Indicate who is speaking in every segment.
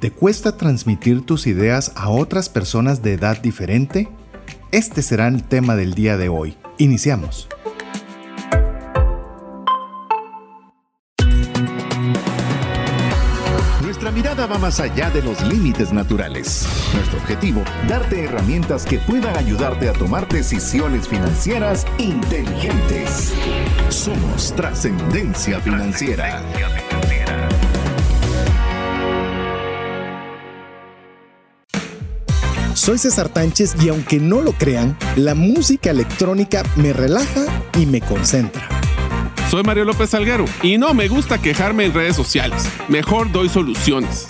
Speaker 1: ¿Te cuesta transmitir tus ideas a otras personas de edad diferente? Este será el tema del día de hoy. Iniciamos.
Speaker 2: Nuestra mirada va más allá de los límites naturales. Nuestro objetivo, darte herramientas que puedan ayudarte a tomar decisiones financieras inteligentes. Somos trascendencia financiera.
Speaker 1: Soy César Tánchez y aunque no lo crean, la música electrónica me relaja y me concentra.
Speaker 3: Soy Mario López Salguero y no me gusta quejarme en redes sociales. Mejor doy soluciones.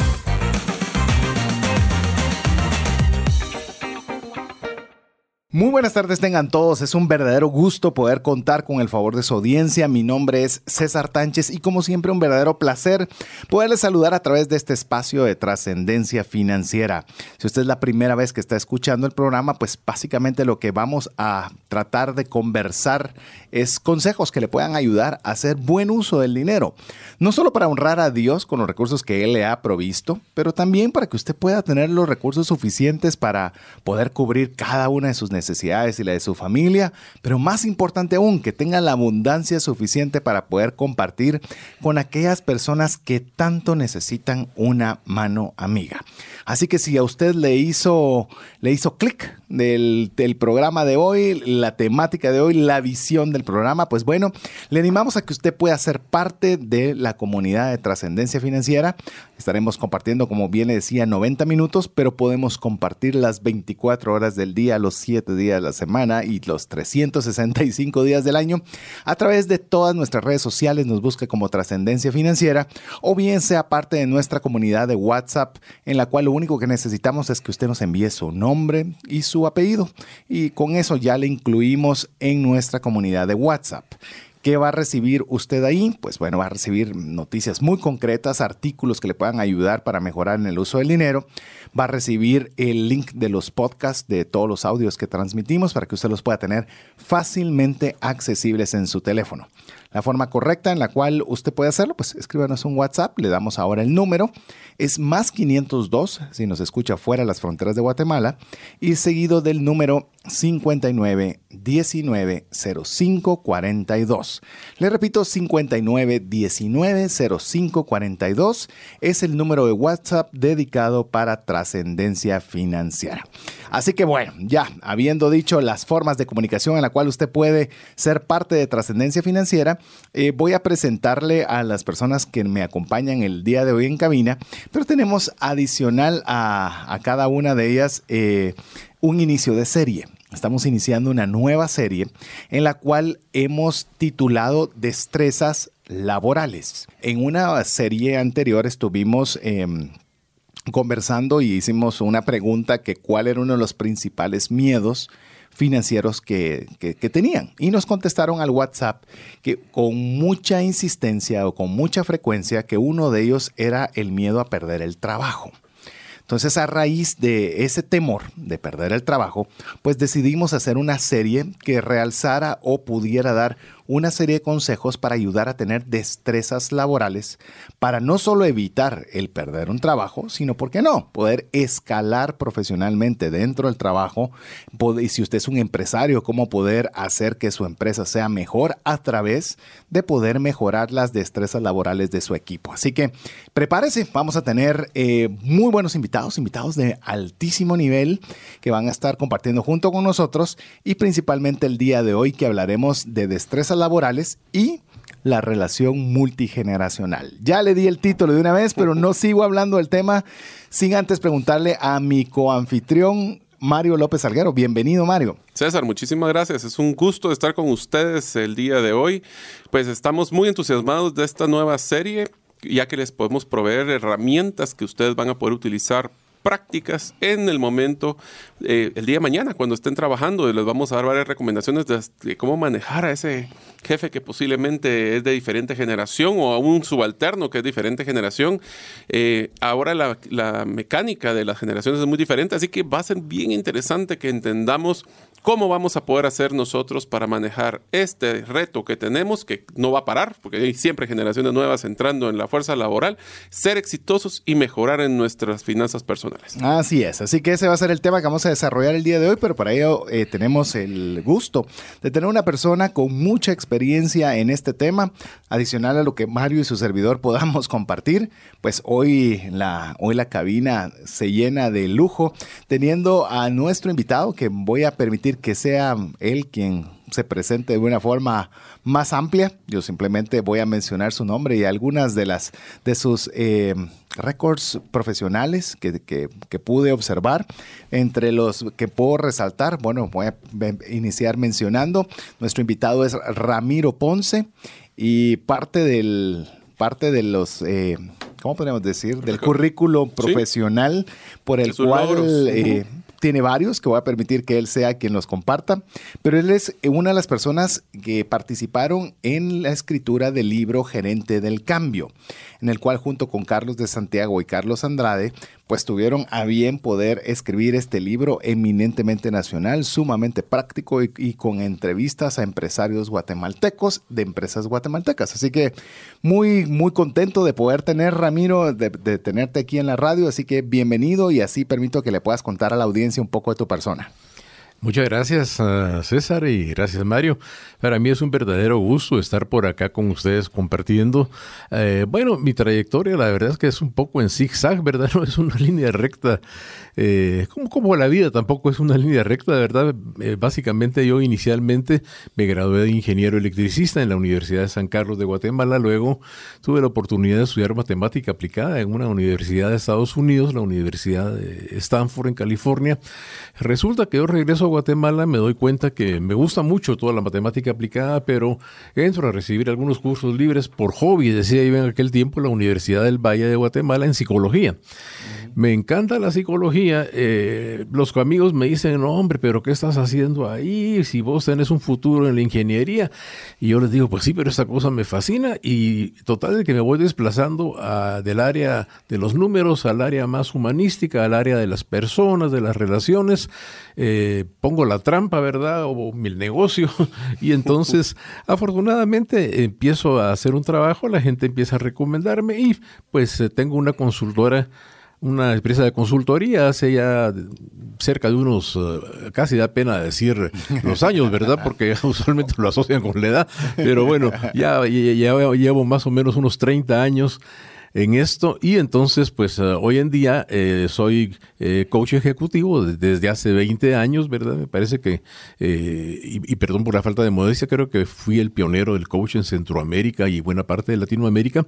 Speaker 1: Muy buenas tardes tengan todos, es un verdadero gusto poder contar con el favor de su audiencia. Mi nombre es César Tánchez y como siempre un verdadero placer poderles saludar a través de este espacio de trascendencia financiera. Si usted es la primera vez que está escuchando el programa, pues básicamente lo que vamos a tratar de conversar es consejos que le puedan ayudar a hacer buen uso del dinero. No solo para honrar a Dios con los recursos que Él le ha provisto, pero también para que usted pueda tener los recursos suficientes para poder cubrir cada una de sus necesidades necesidades y la de su familia, pero más importante aún, que tenga la abundancia suficiente para poder compartir con aquellas personas que tanto necesitan una mano amiga. Así que si a usted le hizo, le hizo clic del, programa de hoy, la temática de hoy, la visión del programa, pues bueno, le animamos a que usted pueda ser parte de la comunidad de trascendencia financiera. Estaremos compartiendo, como bien le decía, 90 minutos, pero podemos compartir las 24 horas del día, los 7 días de la semana y los 365 días del año a través de todas nuestras redes sociales. Nos busca como Trascendencia Financiera o bien sea parte de nuestra comunidad de WhatsApp en la cual lo único que necesitamos es que usted nos envíe su nombre y su apellido y con eso ya le incluimos en nuestra comunidad de WhatsApp. ¿Qué va a recibir usted ahí? Pues bueno, va a recibir noticias muy concretas, artículos que le puedan ayudar para mejorar en el uso del dinero. Va a recibir el link de los podcasts de todos los audios que transmitimos para que usted los pueda tener fácilmente accesibles en su teléfono. La forma correcta en la cual usted puede hacerlo, pues escríbanos un WhatsApp, le damos ahora el número, es más 502 si nos escucha fuera de las fronteras de Guatemala y seguido del número 59 19 05 42. Le repito, 59 19 05 42 es el número de WhatsApp dedicado para trascendencia financiera. Así que bueno, ya habiendo dicho las formas de comunicación en la cual usted puede ser parte de trascendencia financiera, eh, voy a presentarle a las personas que me acompañan el día de hoy en cabina, pero tenemos adicional a, cada una de ellas eh, un inicio de serie. Estamos iniciando una nueva serie en la cual hemos titulado Destrezas laborales. En una serie anterior estuvimos em, conversando y hicimos una pregunta que cuál era uno de los principales miedos financieros que, que, tenían. Y nos contestaron al WhatsApp que con mucha insistencia o con mucha frecuencia que uno de ellos era el miedo a perder el trabajo. Entonces, a raíz de ese temor de perder el trabajo, pues decidimos hacer una serie que realzara o pudiera dar una serie de consejos para ayudar a tener destrezas laborales para no solo evitar el perder un trabajo, sino, ¿por qué no?, poder escalar profesionalmente dentro del trabajo. Y si usted es un empresario, cómo poder hacer que su empresa sea mejor a través de poder mejorar las destrezas laborales de su equipo. Así que prepárese, vamos a tener eh, muy buenos invitados, invitados de altísimo nivel que van a estar compartiendo junto con nosotros y principalmente el día de hoy que hablaremos de destrezas laborales y la relación multigeneracional. Ya le di el título de una vez, pero no sigo hablando del tema sin antes preguntarle a mi coanfitrión Mario López Alguero. Bienvenido, Mario.
Speaker 3: César, muchísimas gracias. Es un gusto estar con ustedes el día de hoy. Pues estamos muy entusiasmados de esta nueva serie, ya que les podemos proveer herramientas que ustedes van a poder utilizar prácticas en el momento, eh, el día de mañana, cuando estén trabajando. Les vamos a dar varias recomendaciones de, cómo manejar a ese jefe que posiblemente es de diferente generación o a un subalterno que es diferente generación. Eh, ahora la, la, mecánica de las generaciones es muy diferente, así que va a ser bien interesante que entendamos ¿Cómo vamos a poder hacer nosotros para manejar este reto que tenemos, que no va a parar, porque hay siempre generaciones nuevas entrando en la fuerza laboral, ser exitosos y mejorar en nuestras finanzas personales?
Speaker 1: Así es, así que ese va a ser el tema que vamos a desarrollar el día de hoy, pero para ello eh, tenemos el gusto de tener una persona con mucha experiencia en este tema, adicional a lo que Mario y su servidor podamos compartir, pues hoy la, hoy la cabina se llena de lujo, teniendo a nuestro invitado que voy a permitir que sea él quien se presente de una forma más amplia. Yo simplemente voy a mencionar su nombre y algunas de las de sus eh, récords profesionales que, que, pude observar. Entre los que puedo resaltar, bueno, voy a iniciar mencionando. Nuestro invitado es Ramiro Ponce y parte del parte de los eh, ¿cómo podríamos decir? Del currículo profesional por el cual tiene varios que voy a permitir que él sea quien los comparta, pero él es una de las personas que participaron en la escritura del libro Gerente del Cambio, en el cual junto con Carlos de Santiago y Carlos Andrade pues tuvieron a bien poder escribir este libro eminentemente nacional, sumamente práctico y, con entrevistas a empresarios guatemaltecos de empresas guatemaltecas. Así que muy, muy contento de poder tener, Ramiro, de, de tenerte aquí en la radio. Así que bienvenido y así permito que le puedas contar a la audiencia un poco de tu persona.
Speaker 4: Muchas gracias César y gracias Mario. Para mí es un verdadero gusto estar por acá con ustedes compartiendo. Eh, bueno, mi trayectoria la verdad es que es un poco en zigzag, ¿verdad? No es una línea recta. Eh, como, la vida tampoco es una línea recta, ¿verdad? Eh, básicamente yo inicialmente me gradué de ingeniero electricista en la Universidad de San Carlos de Guatemala. Luego tuve la oportunidad de estudiar matemática aplicada en una universidad de Estados Unidos, la Universidad de Stanford en California. Resulta que yo regreso Guatemala me doy cuenta que me gusta mucho toda la matemática aplicada, pero entro a recibir algunos cursos libres por hobby, decía yo en aquel tiempo la Universidad del Valle de Guatemala en psicología. Me encanta la psicología. Eh, los amigos me dicen, no, hombre, pero ¿qué estás haciendo ahí? Si vos tenés un futuro en la ingeniería. Y yo les digo, pues sí, pero esta cosa me fascina. Y total de que me voy desplazando del área de los números al área más humanística, al área de las personas, de las relaciones. Eh, pongo la trampa, ¿verdad? O mi negocio. y entonces, afortunadamente, empiezo a hacer un trabajo, la gente empieza a recomendarme y pues eh, tengo una consultora una empresa de consultoría hace ya cerca de unos, eh, casi da pena decir los años, ¿verdad? Porque usualmente lo asocian con la edad, pero bueno, ya, ya, llevo más o menos unos 30 años en esto y entonces pues eh, hoy en día eh, soy coach ejecutivo desde hace 20 años, ¿verdad? Me parece que, y, y, perdón por la falta de modestia, creo que fui el pionero del coach en Centroamérica y buena parte de Latinoamérica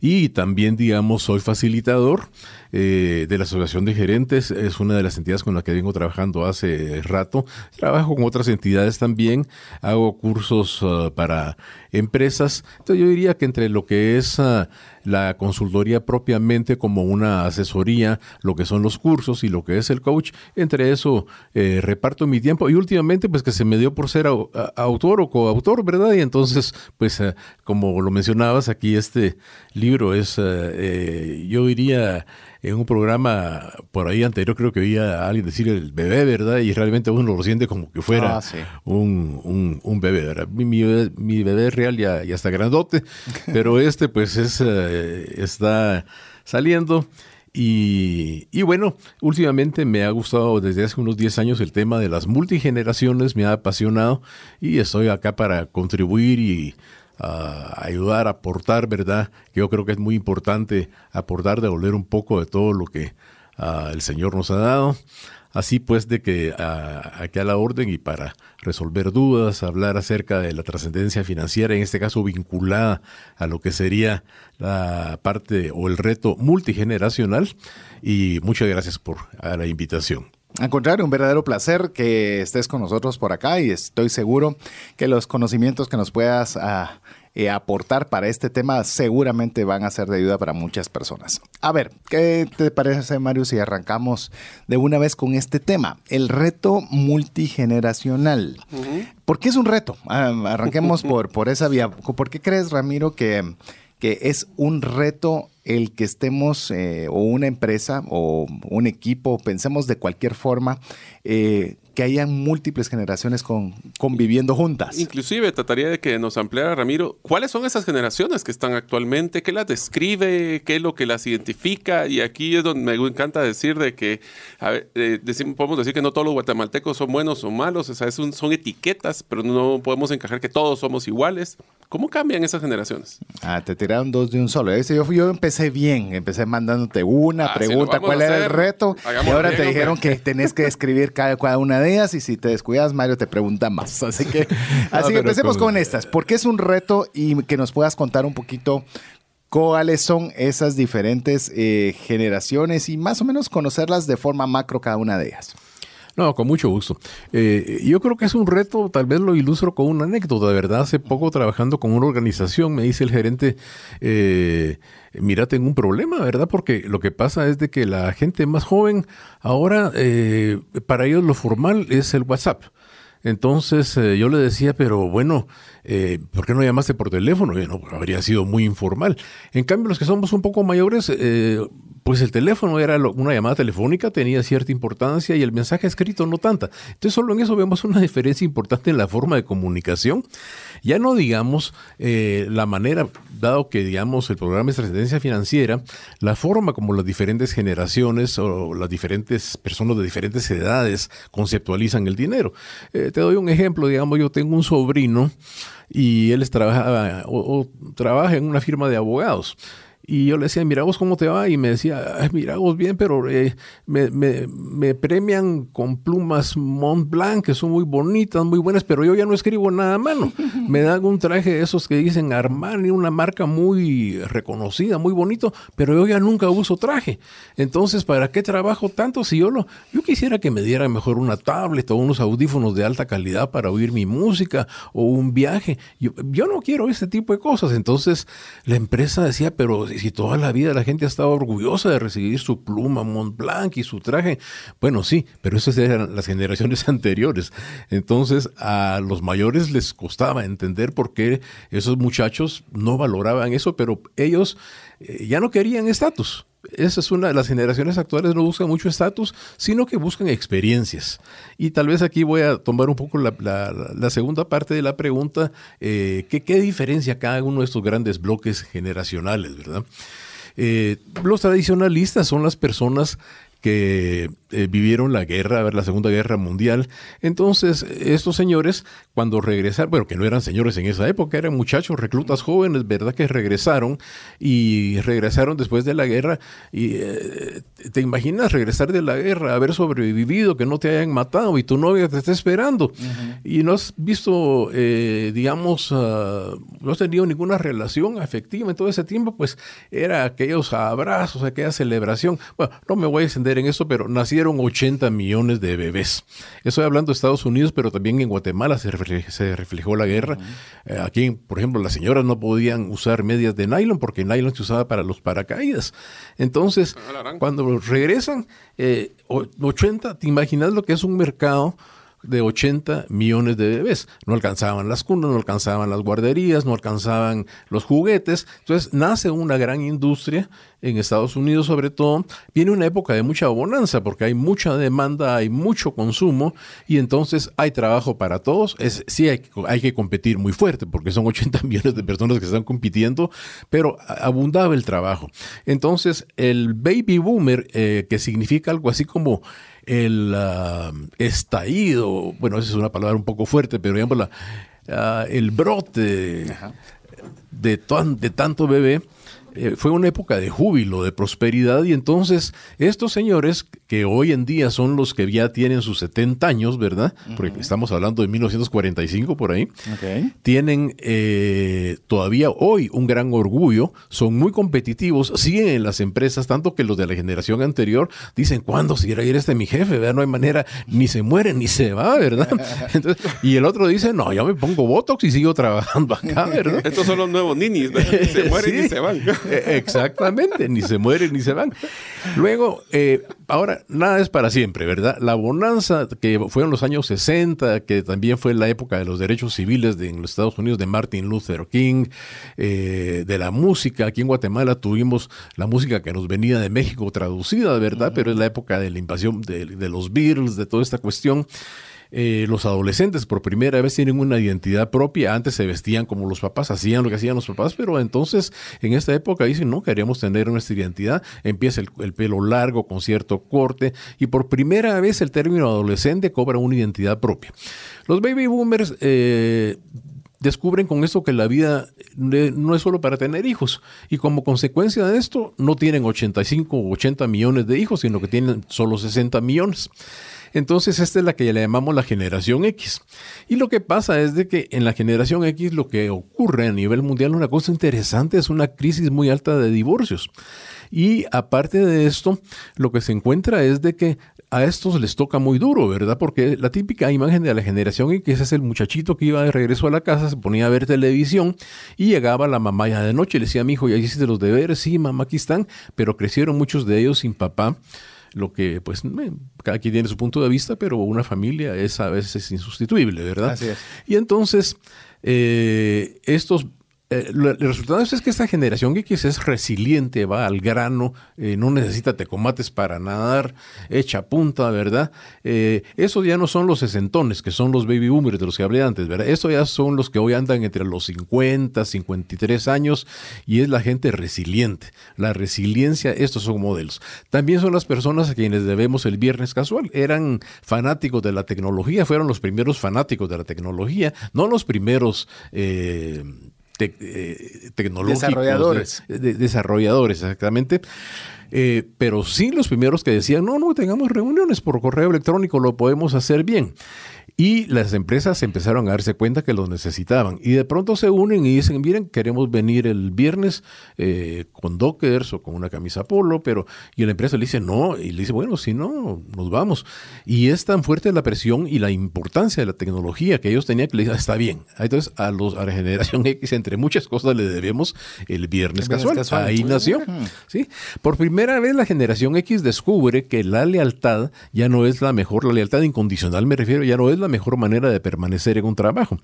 Speaker 4: y también digamos soy facilitador eh, de la Asociación de Gerentes, es una de las entidades con las que vengo trabajando hace rato. Trabajo con otras entidades también, hago cursos para empresas. Entonces yo diría que entre lo que es ah, la consultoría propiamente como una asesoría, lo que son los cursos y lo que es el coach, entre eso eh, reparto mi tiempo y últimamente pues que se me dio por ser autor o coautor, ¿verdad? Y entonces pues ah, como lo mencionabas aquí este libro es, eh, yo diría, en un programa por ahí anterior creo que oía a alguien decir el bebé, ¿verdad? Y realmente uno lo siente como que fuera ah, un, un, bebé, ¿verdad? Mi, mi, bebé real ya, ya está grandote, pero este pues es, eh, está saliendo. Y, y, bueno, últimamente me ha gustado desde hace unos 10 años el tema de las multigeneraciones, me ha apasionado y estoy acá para contribuir y a ayudar, a aportar, ¿verdad? Yo creo que es muy importante aportar, devolver un poco de todo lo que ah, el Señor nos ha dado. Así pues, de que uh, aquí a la orden y para resolver dudas, hablar acerca de la trascendencia financiera, en este caso vinculada a lo que sería la parte o el reto multigeneracional. Y muchas gracias por la invitación.
Speaker 1: Al contrario, un verdadero placer que estés con nosotros por acá y estoy seguro que los conocimientos que nos puedas ah, eh, aportar para este tema seguramente van a ser de ayuda para muchas personas. A ver, ¿qué te parece, Mario, si arrancamos de una vez con este tema? El reto multigeneracional. ¿Por qué es un reto? Ah, arranquemos por, por esa vía. ¿Por qué crees, Ramiro, que, que es un reto el que estemos eh, o una empresa o un equipo, pensemos de cualquier forma, eh, que hayan múltiples generaciones con, conviviendo juntas.
Speaker 3: Inclusive trataría de que nos ampliara Ramiro, ¿cuáles son esas generaciones que están actualmente? ¿Qué las describe? ¿Qué es lo que las identifica? Y aquí es donde me encanta decir de que, a ver, eh, decimos, podemos decir que no todos los guatemaltecos son buenos o malos, o sea, es un- son etiquetas, pero no podemos encajar que todos somos iguales. ¿Cómo cambian esas generaciones?
Speaker 1: Ah, te tiraron dos de un solo. Yo, yo empecé bien, empecé mandándote una
Speaker 3: Ah, si
Speaker 1: pregunta,
Speaker 3: vamos
Speaker 1: cuál era el reto. Y
Speaker 3: hagámoslo
Speaker 1: ahora
Speaker 3: bien,
Speaker 1: te dijeron que tenés que escribir cada, cada una de y si te descuidas, Mario te pregunta más. Así que, así que empecemos
Speaker 4: con-
Speaker 1: con estas. porque es un reto y que nos puedas contar un poquito cuáles son esas diferentes eh, generaciones y más o menos conocerlas de forma macro cada una de ellas?
Speaker 4: No, con mucho gusto. Eh, yo creo que es un reto, tal vez lo ilustro con una anécdota, de verdad. Hace poco trabajando con una organización, me dice el gerente, eh, mira, tengo un problema, ¿verdad? Porque lo que pasa es de que la gente más joven, ahora, eh, para ellos lo formal es el WhatsApp. Entonces eh, yo le decía, pero bueno, eh, ¿por qué no llamaste por teléfono? Habría sido muy informal. En cambio, los que somos un poco mayores, eh, pues el teléfono era lo- una llamada telefónica, tenía cierta importancia y el mensaje escrito no tanta. Entonces solo en eso vemos una diferencia importante en la forma de comunicación. Ya no digamos eh, la manera, dado que digamos el programa es trascendencia financiera, la forma como las diferentes generaciones o las diferentes personas de diferentes edades conceptualizan el dinero. Eh, te doy un ejemplo, digamos, yo tengo un sobrino y él trabaja, o trabaja en una firma de abogados. Y yo le decía, mira vos cómo te va, y me decía, "Ay, mira vos bien, pero eh, me, me- me premian con plumas Mont Blanc, que son muy bonitas, muy buenas, pero yo ya no escribo nada a mano. Me dan un traje de esos que dicen Armani, una marca muy reconocida, muy bonito, pero yo ya nunca uso traje. Entonces, ¿para qué trabajo tanto si yo lo... Yo quisiera que me diera mejor una tablet o unos audífonos de alta calidad para oír mi música o un viaje. Yo, yo no quiero ese tipo de cosas. Entonces, la empresa decía, pero si toda la vida la gente ha estado orgullosa de recibir su pluma Mont Blanc y su traje. Bueno, sí, pero esas eran las generaciones anteriores. Entonces, a los mayores les costaba entender por qué esos muchachos no valoraban eso, pero ellos eh, ya no querían estatus. Esa es una las generaciones actuales, no buscan mucho estatus, sino que buscan experiencias. Y tal vez aquí voy a tomar un poco la, la- segunda parte de la pregunta, eh, qué diferencia cada uno de estos grandes bloques generacionales, ¿verdad? Eh, los tradicionalistas son las personas que eh, vivieron la guerra, a ver, la Segunda Guerra Mundial. Entonces, estos señores, cuando regresaron, bueno, que no eran señores en esa época, eran muchachos, reclutas jóvenes, ¿verdad? Que regresaron y regresaron después de la guerra. Y eh, te imaginas regresar de la guerra, haber sobrevivido, que no te hayan matado y tu novia te está esperando. Y no has visto, eh, digamos, ah, no has tenido ninguna relación afectiva en todo ese tiempo, pues era aquellos abrazos, aquella celebración. Bueno, no me voy a extender en eso, pero nacieron 80 millones de bebés. Estoy hablando de Estados Unidos, pero también en Guatemala se, refle- se reflejó la guerra. Eh, aquí, por ejemplo, las señoras no podían usar medias de nylon porque el nylon se usaba para los paracaídas. Entonces,
Speaker 3: Ah,
Speaker 4: cuando regresan, eh, o- 80, ¿te imaginas lo que es un mercado? De 80 millones de bebés. No alcanzaban las cunas, no alcanzaban las guarderías, no alcanzaban los juguetes. Entonces nace una gran industria en Estados Unidos sobre todo. Viene una época de mucha bonanza porque hay mucha demanda, hay mucho consumo y entonces hay trabajo para todos. Es, sí hay, hay que competir muy fuerte porque son 80 millones de personas que están compitiendo, pero abundaba el trabajo. Entonces el baby boomer, eh, que significa algo así como el ah, estallido, bueno, esa es una palabra un poco fuerte, pero digamos la, ah, el brote de, tan- de tanto bebé, eh, fue una época de júbilo, de prosperidad, y entonces estos señores, que hoy en día son los que ya tienen sus 70 años, ¿verdad? Porque estamos hablando de 1945 por ahí, tienen eh, todavía hoy un gran orgullo, son muy competitivos, siguen en las empresas, tanto que los de la generación anterior dicen, ¿cuándo se irá a ir este mi jefe? ¿verdad? No hay manera, ni se muere, ni se va, ¿verdad? Entonces, y el otro dice, no, ya me pongo Botox y sigo trabajando acá, ¿verdad?
Speaker 3: Estos son los nuevos ninis, ¿verdad? Se mueren
Speaker 4: Sí.
Speaker 3: ni se van.
Speaker 4: Eh, exactamente, ni se mueren ni se van. Luego, eh, ahora, nada es para siempre, ¿verdad? La bonanza que fue en los años 60, que también fue la época de los derechos civiles de, en los Estados Unidos de Martin Luther King, eh, de la música. Aquí en Guatemala tuvimos la música que nos venía de México traducida, ¿verdad? Pero es la época de la invasión de, de los Beatles, de toda esta cuestión. Eh, los adolescentes por primera vez tienen una identidad propia. Antes se vestían como los papás, hacían lo que hacían los papás, pero entonces en esta época dicen, no, queríamos tener nuestra identidad. Empieza el, pelo largo con cierto corte y por primera vez el término adolescente cobra una identidad propia. Los baby boomers... Eh, descubren con esto que la vida no es solo para tener hijos. Y como consecuencia de esto, no tienen 85 o 80 millones de hijos, sino que tienen solo 60 millones. Entonces, esta es la que le llamamos la generación X. Y lo que pasa es de que en la generación X lo que ocurre a nivel mundial, una cosa interesante, es una crisis muy alta de divorcios. Y aparte de esto, lo que se encuentra es de que a estos les toca muy duro, ¿verdad? Porque la típica imagen de la generación X es el muchachito que iba de regreso a la casa, se ponía a ver televisión y llegaba la mamá ya de noche, le decía, mi hijo, ya hiciste los deberes, sí, mamá, aquí están, pero crecieron muchos de ellos sin papá lo que pues cada quien tiene su punto de vista, pero una familia es a veces insustituible, ¿verdad?
Speaker 1: Así es.
Speaker 4: Y entonces, eh, estos eh, el resultado es que esta generación X es resiliente, va al grano, eh, no necesita tecomates para nadar, echa punta, ¿verdad? Eh, eso ya no son los sesentones, que son los baby boomers de los que hablé antes, ¿verdad? Eso ya son los que hoy andan entre los 50, 53 años y es la gente resiliente. La resiliencia, estos son modelos. También son las personas a quienes debemos el viernes casual. Eran fanáticos de la tecnología, fueron los primeros fanáticos de la tecnología, no los primeros... Eh, tecnológicos.
Speaker 1: Desarrolladores.
Speaker 4: desarrolladores, exactamente. Eh, pero sí los primeros que decían, no, no, tengamos reuniones por correo electrónico, lo podemos hacer bien. Y las empresas empezaron a darse cuenta que los necesitaban. Y de pronto se unen y dicen, miren, queremos venir el viernes eh, con dockers o con una camisa polo, pero... Y la empresa le dice, no, y le dice, bueno, si no, nos vamos. Y es tan fuerte la presión y la importancia de la tecnología que ellos tenían que le dicen, está bien. Entonces a, los, a la generación X, entre muchas cosas, le debemos el viernes, casual. Ahí nació. ¿sí? Por primera vez la generación X descubre que la lealtad ya no es la mejor, la lealtad incondicional me refiero, ya no es la mejor manera de permanecer en un trabajo.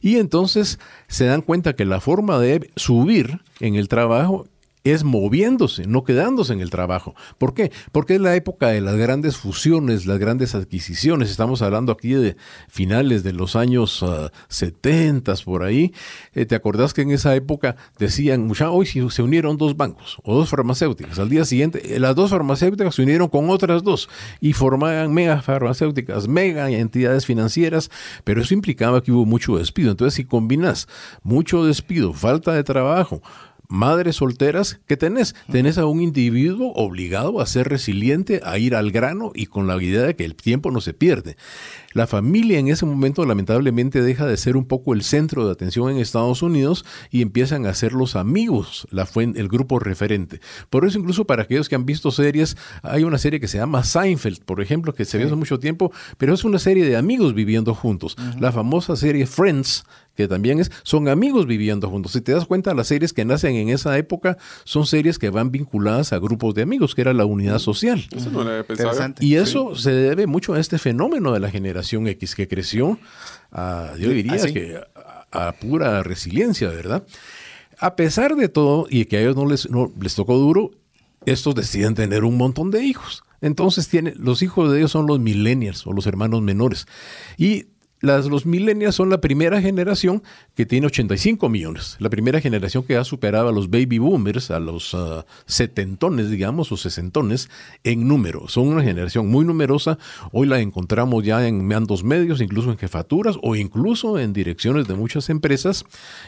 Speaker 4: Y entonces se dan cuenta que la forma de subir en el trabajo es moviéndose, no quedándose en el trabajo. ¿Por qué? Porque es la época de las grandes fusiones, las grandes adquisiciones. Estamos hablando aquí de finales de los años 70, ah, por ahí. Eh, ¿Te acordás que en esa época decían, ya hoy se unieron dos bancos o dos farmacéuticas? Al día siguiente, eh, las dos farmacéuticas se unieron con otras dos y formaban mega farmacéuticas, mega entidades financieras, pero eso implicaba que hubo mucho despido. Entonces, si combinas mucho despido, falta de trabajo, madres solteras, ¿qué tenés? Tenés a un individuo obligado a ser resiliente, a ir al grano y con la idea de que el tiempo no se pierde. La familia en ese momento lamentablemente deja de ser un poco el centro de atención en Estados Unidos y empiezan a ser los amigos, la el grupo referente. Por eso incluso para aquellos que han visto series, hay una serie que se llama Seinfeld, por ejemplo, que se vio hace mucho tiempo, pero es una serie de amigos viviendo juntos. La famosa serie Friends, que también es, son amigos viviendo juntos. Si te das cuenta, las series que nacen en esa época son series que van vinculadas a grupos de amigos, que era la unidad social.
Speaker 3: Eso no lo pensado.
Speaker 4: Y eso se debe mucho a este fenómeno de la generación X que creció, a, yo diría ¿Ah, que a, pura resiliencia, ¿verdad? A pesar de todo, y que a ellos no les, no, les tocó duro, estos deciden tener un montón de hijos. Entonces tiene, los hijos de ellos son los millennials o los hermanos menores. Y las, los millennials son la primera generación que tiene 85 millones, la primera generación que ha superado a los baby boomers, a los uh, setentones, digamos, o sesentones en número. Son una generación muy numerosa. Hoy la encontramos ya en mandos medios, incluso en jefaturas o incluso en direcciones de muchas empresas.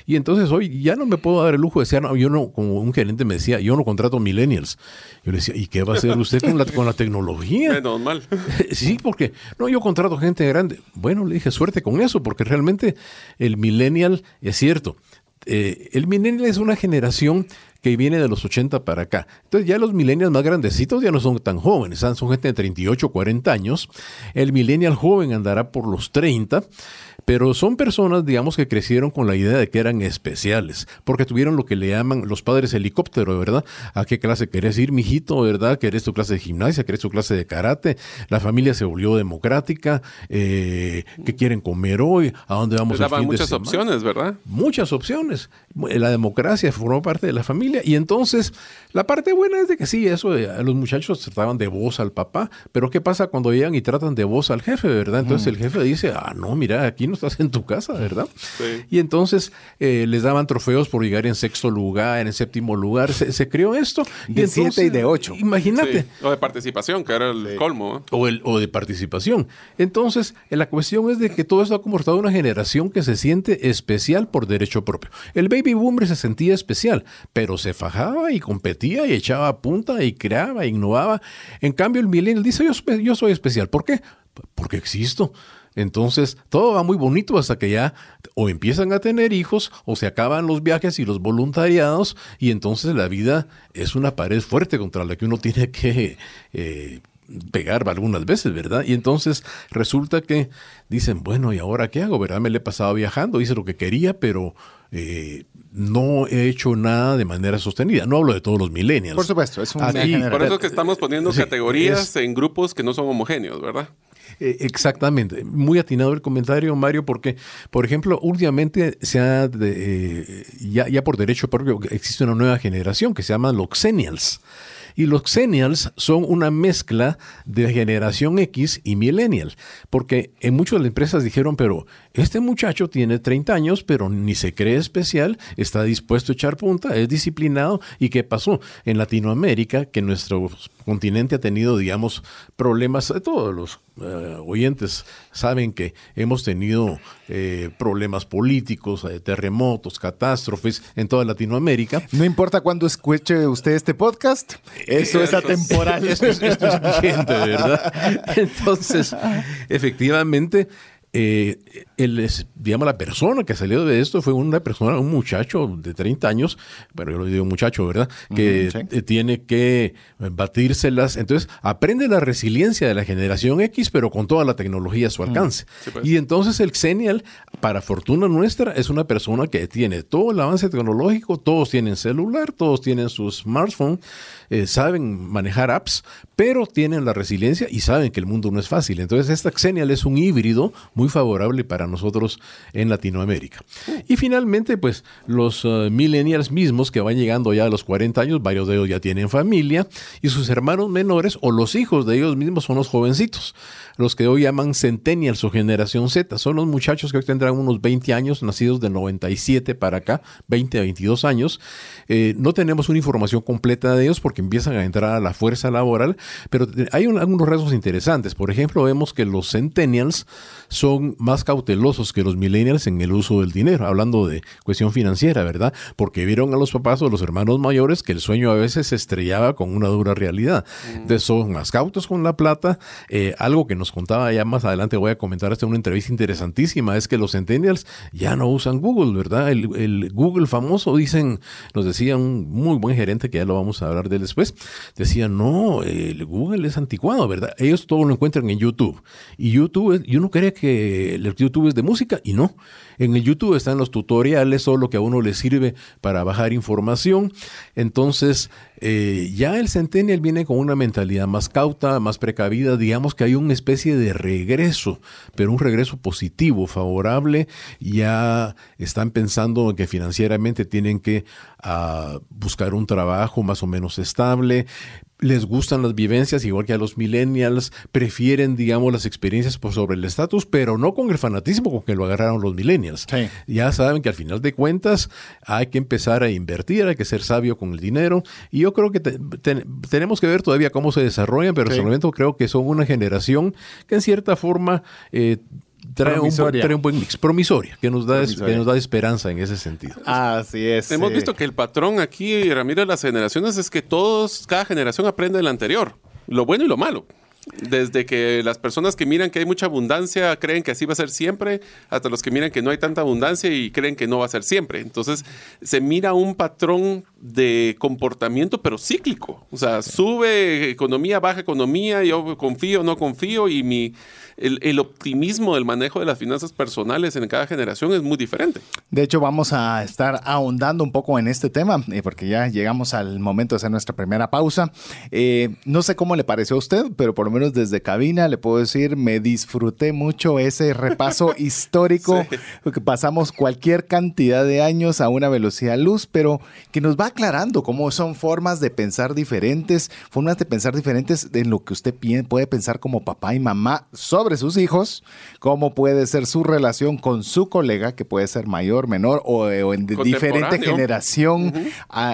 Speaker 4: Y entonces hoy ya no me puedo dar el lujo de decir, no, yo no, como un gerente me decía, yo no contrato millennials. Yo le decía, ¿y qué va a hacer usted con la, con la tecnología?
Speaker 3: normal.
Speaker 4: sí, porque no, yo contrato gente grande. Bueno, le dije, suerte con eso, porque realmente el millennial es cierto. Eh, el millennial es una generación que viene de los 80 para acá. Entonces ya los millennials más grandecitos ya no son tan jóvenes, son gente de 38, 40 años. El millennial joven andará por los 30 pero son personas, digamos, que crecieron con la idea de que eran especiales, porque tuvieron lo que le llaman los padres helicóptero, ¿verdad? ¿A qué clase querés ir, mijito, verdad? ¿Querés tu clase de gimnasia? ¿Querés tu clase de karate? La familia se volvió democrática, eh, ¿qué quieren comer hoy? ¿A dónde vamos
Speaker 3: Les daban muchas opciones, ¿verdad?
Speaker 4: Muchas opciones. La democracia formó parte de la familia y entonces la parte buena es de que sí, eso, a los muchachos trataban de voz al papá, pero ¿qué pasa cuando llegan y tratan de voz al jefe, ¿verdad? Entonces el jefe dice, ah, no, mira, aquí no estás en tu casa, ¿verdad?
Speaker 3: Sí.
Speaker 4: Y entonces eh, les daban trofeos por llegar en sexto lugar, en séptimo lugar. Se, se creó esto.
Speaker 1: De siete y de ocho.
Speaker 4: Imagínate.
Speaker 3: Sí. O de participación, que era el colmo. ¿eh?
Speaker 4: O, el, o de participación. Entonces, eh, la cuestión es de que todo esto ha comportado una generación que se siente especial por derecho propio. El baby boomer se sentía especial, pero se fajaba y competía y echaba punta y creaba, innovaba. En cambio, el millennial dice, yo, soy- yo soy especial. ¿Por qué? Porque existo. Entonces, todo va muy bonito hasta que ya o empiezan a tener hijos o se acaban los viajes y los voluntariados y entonces la vida es una pared fuerte contra la que uno tiene que eh, pegar algunas veces, ¿verdad? Y entonces resulta que dicen, bueno, ¿y ahora qué hago? ¿Verdad? Me le he pasado viajando, hice lo que quería, pero eh, no he hecho nada de manera sostenida. No hablo de todos los millennials.
Speaker 1: Por supuesto, es un
Speaker 4: Aquí-
Speaker 1: general.
Speaker 3: Por eso es que estamos poniendo
Speaker 4: Sí,
Speaker 3: categorías
Speaker 4: es-
Speaker 3: en grupos que no son homogéneos, ¿verdad?
Speaker 4: Eh, Exactamente, muy atinado el comentario, Mario, porque, por ejemplo, últimamente se ha, de- eh, ya, ya por derecho propio, existe una nueva generación que se llama los Xennials. Y los Xennials son una mezcla de generación X y millennial, porque en muchas de las empresas dijeron, pero este muchacho tiene 30 años, pero ni se cree especial, está dispuesto a echar punta, es disciplinado. ¿Y qué pasó? En Latinoamérica, que nuestro continente ha tenido, digamos, problemas, eh, todos los eh, oyentes saben que hemos tenido eh, problemas políticos, eh, terremotos, catástrofes en toda Latinoamérica.
Speaker 1: No importa cuándo escuche usted este podcast, eso es
Speaker 3: Eso es-
Speaker 1: atemporal.
Speaker 4: Esto es, esto es vigente, ¿verdad? Entonces, efectivamente, eh, el, es- digamos, la persona que salió de esto fue una persona, un muchacho de 30 años, pero yo lo digo muchacho, ¿verdad? Que
Speaker 1: sí.
Speaker 4: eh, tiene que batírselas. Entonces, aprende la resiliencia de la generación X, pero con toda la tecnología a su alcance.
Speaker 3: Sí, pues.
Speaker 4: Y entonces el Xennial, para fortuna nuestra, es una persona que tiene todo el avance tecnológico, todos tienen celular, todos tienen su smartphone, eh, saben manejar apps, pero tienen la resiliencia y saben que el mundo no es fácil. Entonces esta Xennial es un híbrido muy favorable para nosotros en Latinoamérica. Y finalmente, pues los eh, millennials mismos que van llegando ya a los 40 años, varios de ellos ya tienen familia y sus hermanos menores o los hijos de ellos mismos son los jovencitos, los que hoy llaman centennials o generación Z. Son los muchachos que hoy tendrán unos 20 años, nacidos de 97 para acá, 20 a 22 años. Eh, no tenemos una información completa de ellos porque empiezan a entrar a la fuerza laboral, pero hay un- algunos rasgos interesantes. Por ejemplo, vemos que los centennials son más cautelosos que los millennials en el uso del dinero, hablando de cuestión financiera, ¿verdad? Porque vieron a los papás o los hermanos mayores que el sueño a veces se estrellaba con una dura realidad. Entonces son más cautos con la plata. Eh, algo que nos contaba ya más adelante, voy a comentar hasta una entrevista interesantísima, es que los centennials ya no usan Google, ¿verdad? El, Google famoso, dicen, nos decía un muy buen gerente, que ya lo vamos a hablar de después, decía, no, el Google es anticuado, ¿verdad? Ellos todo lo encuentran en YouTube. Y YouTube, es- y uno cree que el YouTube es de música, y no. En el YouTube están los tutoriales, todo lo que a uno le sirve para bajar información. Entonces, eh, ya el Centennial viene con una mentalidad más cauta, más precavida. Digamos que hay una especie de regreso, pero un regreso positivo, favorable. Ya están pensando que financieramente tienen que ah, buscar un trabajo más o menos estable les gustan las vivencias, igual que a los millennials, prefieren, digamos, las experiencias por sobre el estatus, pero no con el fanatismo con que lo agarraron los millennials.
Speaker 1: Sí.
Speaker 4: Ya saben que al final de cuentas hay que empezar a invertir, hay que ser sabio con el dinero, y yo creo que te- te- tenemos que ver todavía cómo se desarrollan, pero
Speaker 1: Sí.
Speaker 4: el momento creo que son una generación que en cierta forma... eh, Trae un, buen,
Speaker 1: Promisoria.
Speaker 4: trae un buen mix, promisoria, que nos, da,
Speaker 1: Promisoria.
Speaker 4: que nos da esperanza en ese sentido.
Speaker 1: Así es.
Speaker 3: Hemos visto que el patrón aquí, Ramiro, de las generaciones es que todos, cada generación aprende de la anterior, lo bueno y lo malo. Desde que las personas que miran que hay mucha abundancia creen que así va a ser siempre, hasta los que miran que no hay tanta abundancia y creen que no va a ser siempre. Entonces se mira un patrón de comportamiento, pero cíclico. O sea, sube economía, baja economía, yo confío, no confío y mi el, optimismo del manejo de las finanzas personales en cada generación es muy diferente.
Speaker 1: De hecho, vamos a estar ahondando un poco en este tema, eh, porque ya llegamos al momento de hacer nuestra primera pausa. Eh, no sé cómo le pareció a usted, pero por lo menos desde cabina le puedo decir, me disfruté mucho ese repaso histórico, porque pasamos cualquier cantidad de años a una velocidad luz, pero que nos va aclarando cómo son formas de pensar diferentes, formas de pensar diferentes en lo que usted puede pensar como papá y mamá sobre sus hijos, cómo puede ser su relación con su colega, que puede ser mayor, menor o, eh, en diferente generación,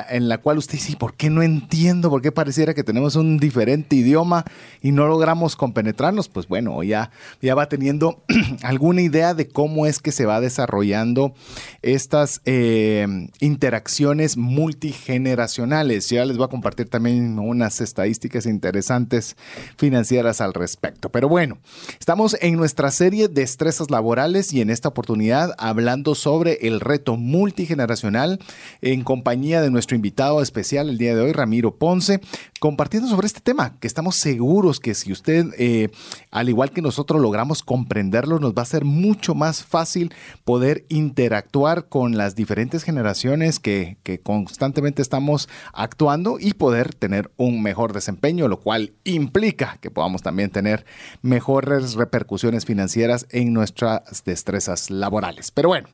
Speaker 1: en la cual usted dice, ¿por qué no entiendo? ¿Por qué pareciera que tenemos un diferente idioma y no logramos compenetrarnos? Pues bueno, ya, ya va teniendo alguna idea de cómo es que se va desarrollando estas eh, interacciones multigeneracionales. Ya les voy a compartir también unas estadísticas interesantes financieras al respecto. Pero bueno, Estamos en nuestra serie Destrezas Laborales y en esta oportunidad hablando sobre el reto multigeneracional en compañía de nuestro invitado especial el día de hoy, Ramiro Ponce, compartiendo sobre este tema que estamos seguros que si usted, eh, al igual que nosotros, logramos comprenderlo, nos va a ser mucho más fácil poder interactuar con las diferentes generaciones que, que constantemente estamos actuando y poder tener un mejor desempeño, lo cual implica que podamos también tener mejores repercusiones financieras en nuestras destrezas laborales. Pero bueno,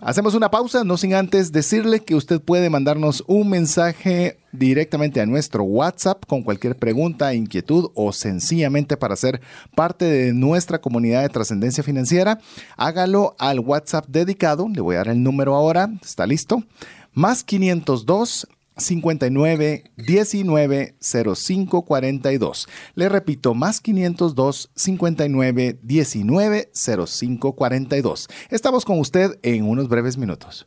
Speaker 1: hacemos una pausa, no sin antes decirle que usted puede mandarnos un mensaje directamente a nuestro WhatsApp con cualquier pregunta, inquietud o sencillamente para ser parte de nuestra comunidad de trascendencia financiera, hágalo al WhatsApp dedicado. Le voy a dar el número ahora. ¿Está listo? Más 502 59 19 05 42. Le repito, más 502 59 19 05 42. Estamos con usted en unos breves minutos.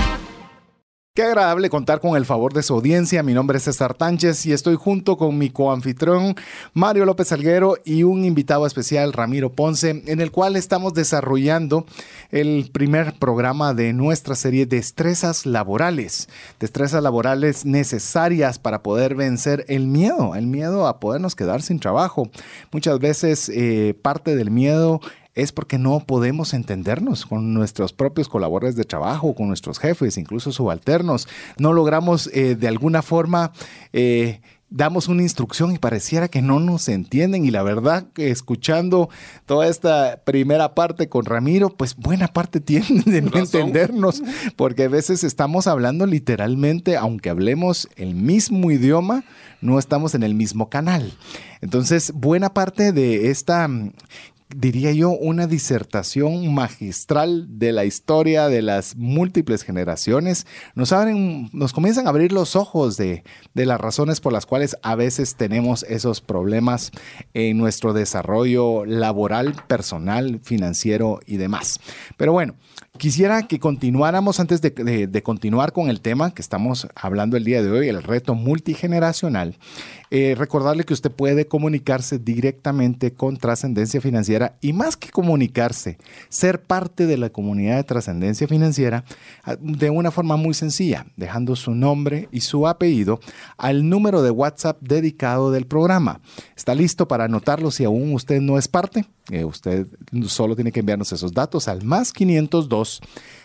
Speaker 1: Qué agradable contar con el favor de su audiencia. Mi nombre es César Tánchez y estoy junto con mi coanfitrión Mario López Alguero y un invitado especial, Ramiro Ponce, en el cual estamos desarrollando el primer programa de nuestra serie Destrezas Laborales. Destrezas laborales necesarias para poder vencer el miedo, el miedo a podernos quedar sin trabajo. Muchas veces eh, parte del miedo es porque no podemos entendernos con nuestros propios colaboradores de trabajo, con nuestros jefes, incluso subalternos. No logramos eh, de alguna forma... Eh, damos una instrucción y pareciera que no nos entienden. Y la verdad que escuchando toda esta primera parte con Ramiro, pues buena parte tiene de no entendernos, porque a veces estamos hablando literalmente, aunque hablemos el mismo idioma, no estamos en el mismo canal. Entonces, buena parte de esta diría yo, una disertación magistral de la historia de las múltiples generaciones. Nos, abren, nos comienzan a abrir los ojos de, de las razones por las cuales a veces tenemos esos problemas en nuestro desarrollo laboral, personal, financiero y demás. Pero bueno, Quisiera que continuáramos antes de, continuar con el tema que estamos hablando el día de hoy, el reto multigeneracional. Eh, recordarle que usted puede comunicarse directamente con Trascendencia Financiera y más que comunicarse, ser parte de la comunidad de Trascendencia Financiera ah, de una forma muy sencilla, dejando su nombre y su apellido al número de WhatsApp dedicado del programa. ¿Está listo para anotarlo si aún usted no es parte? Eh, usted solo tiene que enviarnos esos datos al más 502 Dios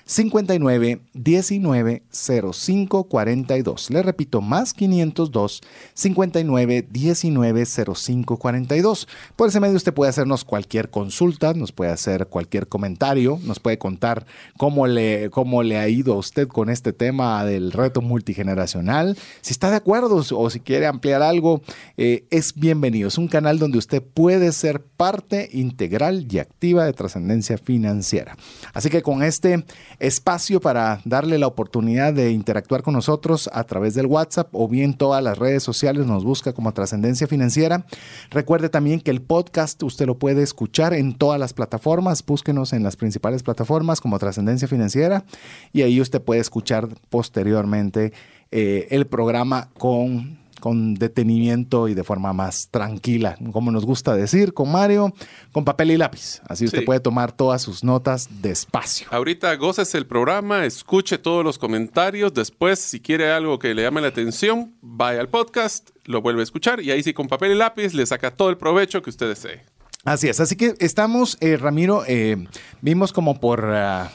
Speaker 1: 59 19 05 42. Le repito, más 502 59 19 05 42. Por ese medio usted puede hacernos cualquier consulta, nos puede hacer cualquier comentario, nos puede contar cómo le, cómo le ha ido a usted con este tema del reto multigeneracional. Si está de acuerdo o si quiere ampliar algo, eh, es bienvenido. Es un canal donde usted puede ser parte integral y activa de trascendencia financiera. Así que con este espacio para darle la oportunidad de interactuar con nosotros a través del WhatsApp o bien todas las redes sociales nos busca como Trascendencia Financiera. Recuerde también que el podcast usted lo puede escuchar en todas las plataformas. Búsquenos en las principales plataformas como Trascendencia Financiera y ahí usted puede escuchar posteriormente eh, el programa con con detenimiento y de forma más tranquila, como nos gusta decir, con Mario, con papel y lápiz. Así usted puede tomar todas sus notas despacio.
Speaker 3: Ahorita goces el programa, escuche todos los comentarios, después si quiere algo que le llame la atención, vaya al podcast, lo vuelve a escuchar y ahí sí con papel y lápiz le saca todo el provecho que usted desee.
Speaker 1: Así es, así que estamos, eh, Ramiro, eh, vimos como por... Ah,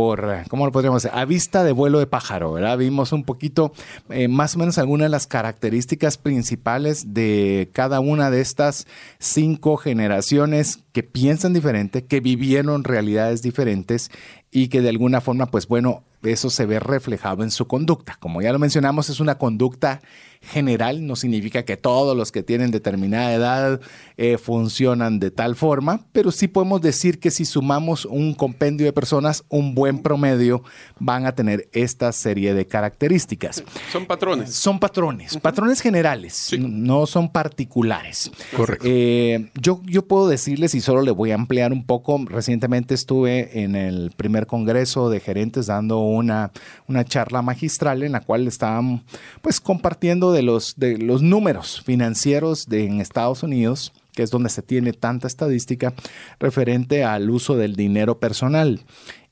Speaker 1: por, ¿cómo lo podríamos decir? A vista de vuelo de pájaro, ¿verdad? Vimos un poquito, eh, más o menos algunas de las características principales de cada una de estas cinco generaciones que piensan diferente, que vivieron realidades diferentes y que de alguna forma, pues bueno, eso se ve reflejado en su conducta. Como ya lo mencionamos, es una conducta general, no significa que todos los que tienen determinada edad eh, funcionan de tal forma, pero sí podemos decir que si sumamos un compendio de personas, un buen promedio, van a tener esta serie de características.
Speaker 3: Son patrones.
Speaker 1: Son patrones, patrones generales, no son particulares.
Speaker 3: Correcto.
Speaker 1: Eh, yo, yo puedo decirles, y solo le voy a ampliar un poco, recientemente estuve en el primer congreso de gerentes dando una, una charla magistral en la cual estaban pues compartiendo de los, de los números financieros de, en Estados Unidos, que es donde se tiene tanta estadística referente al uso del dinero personal.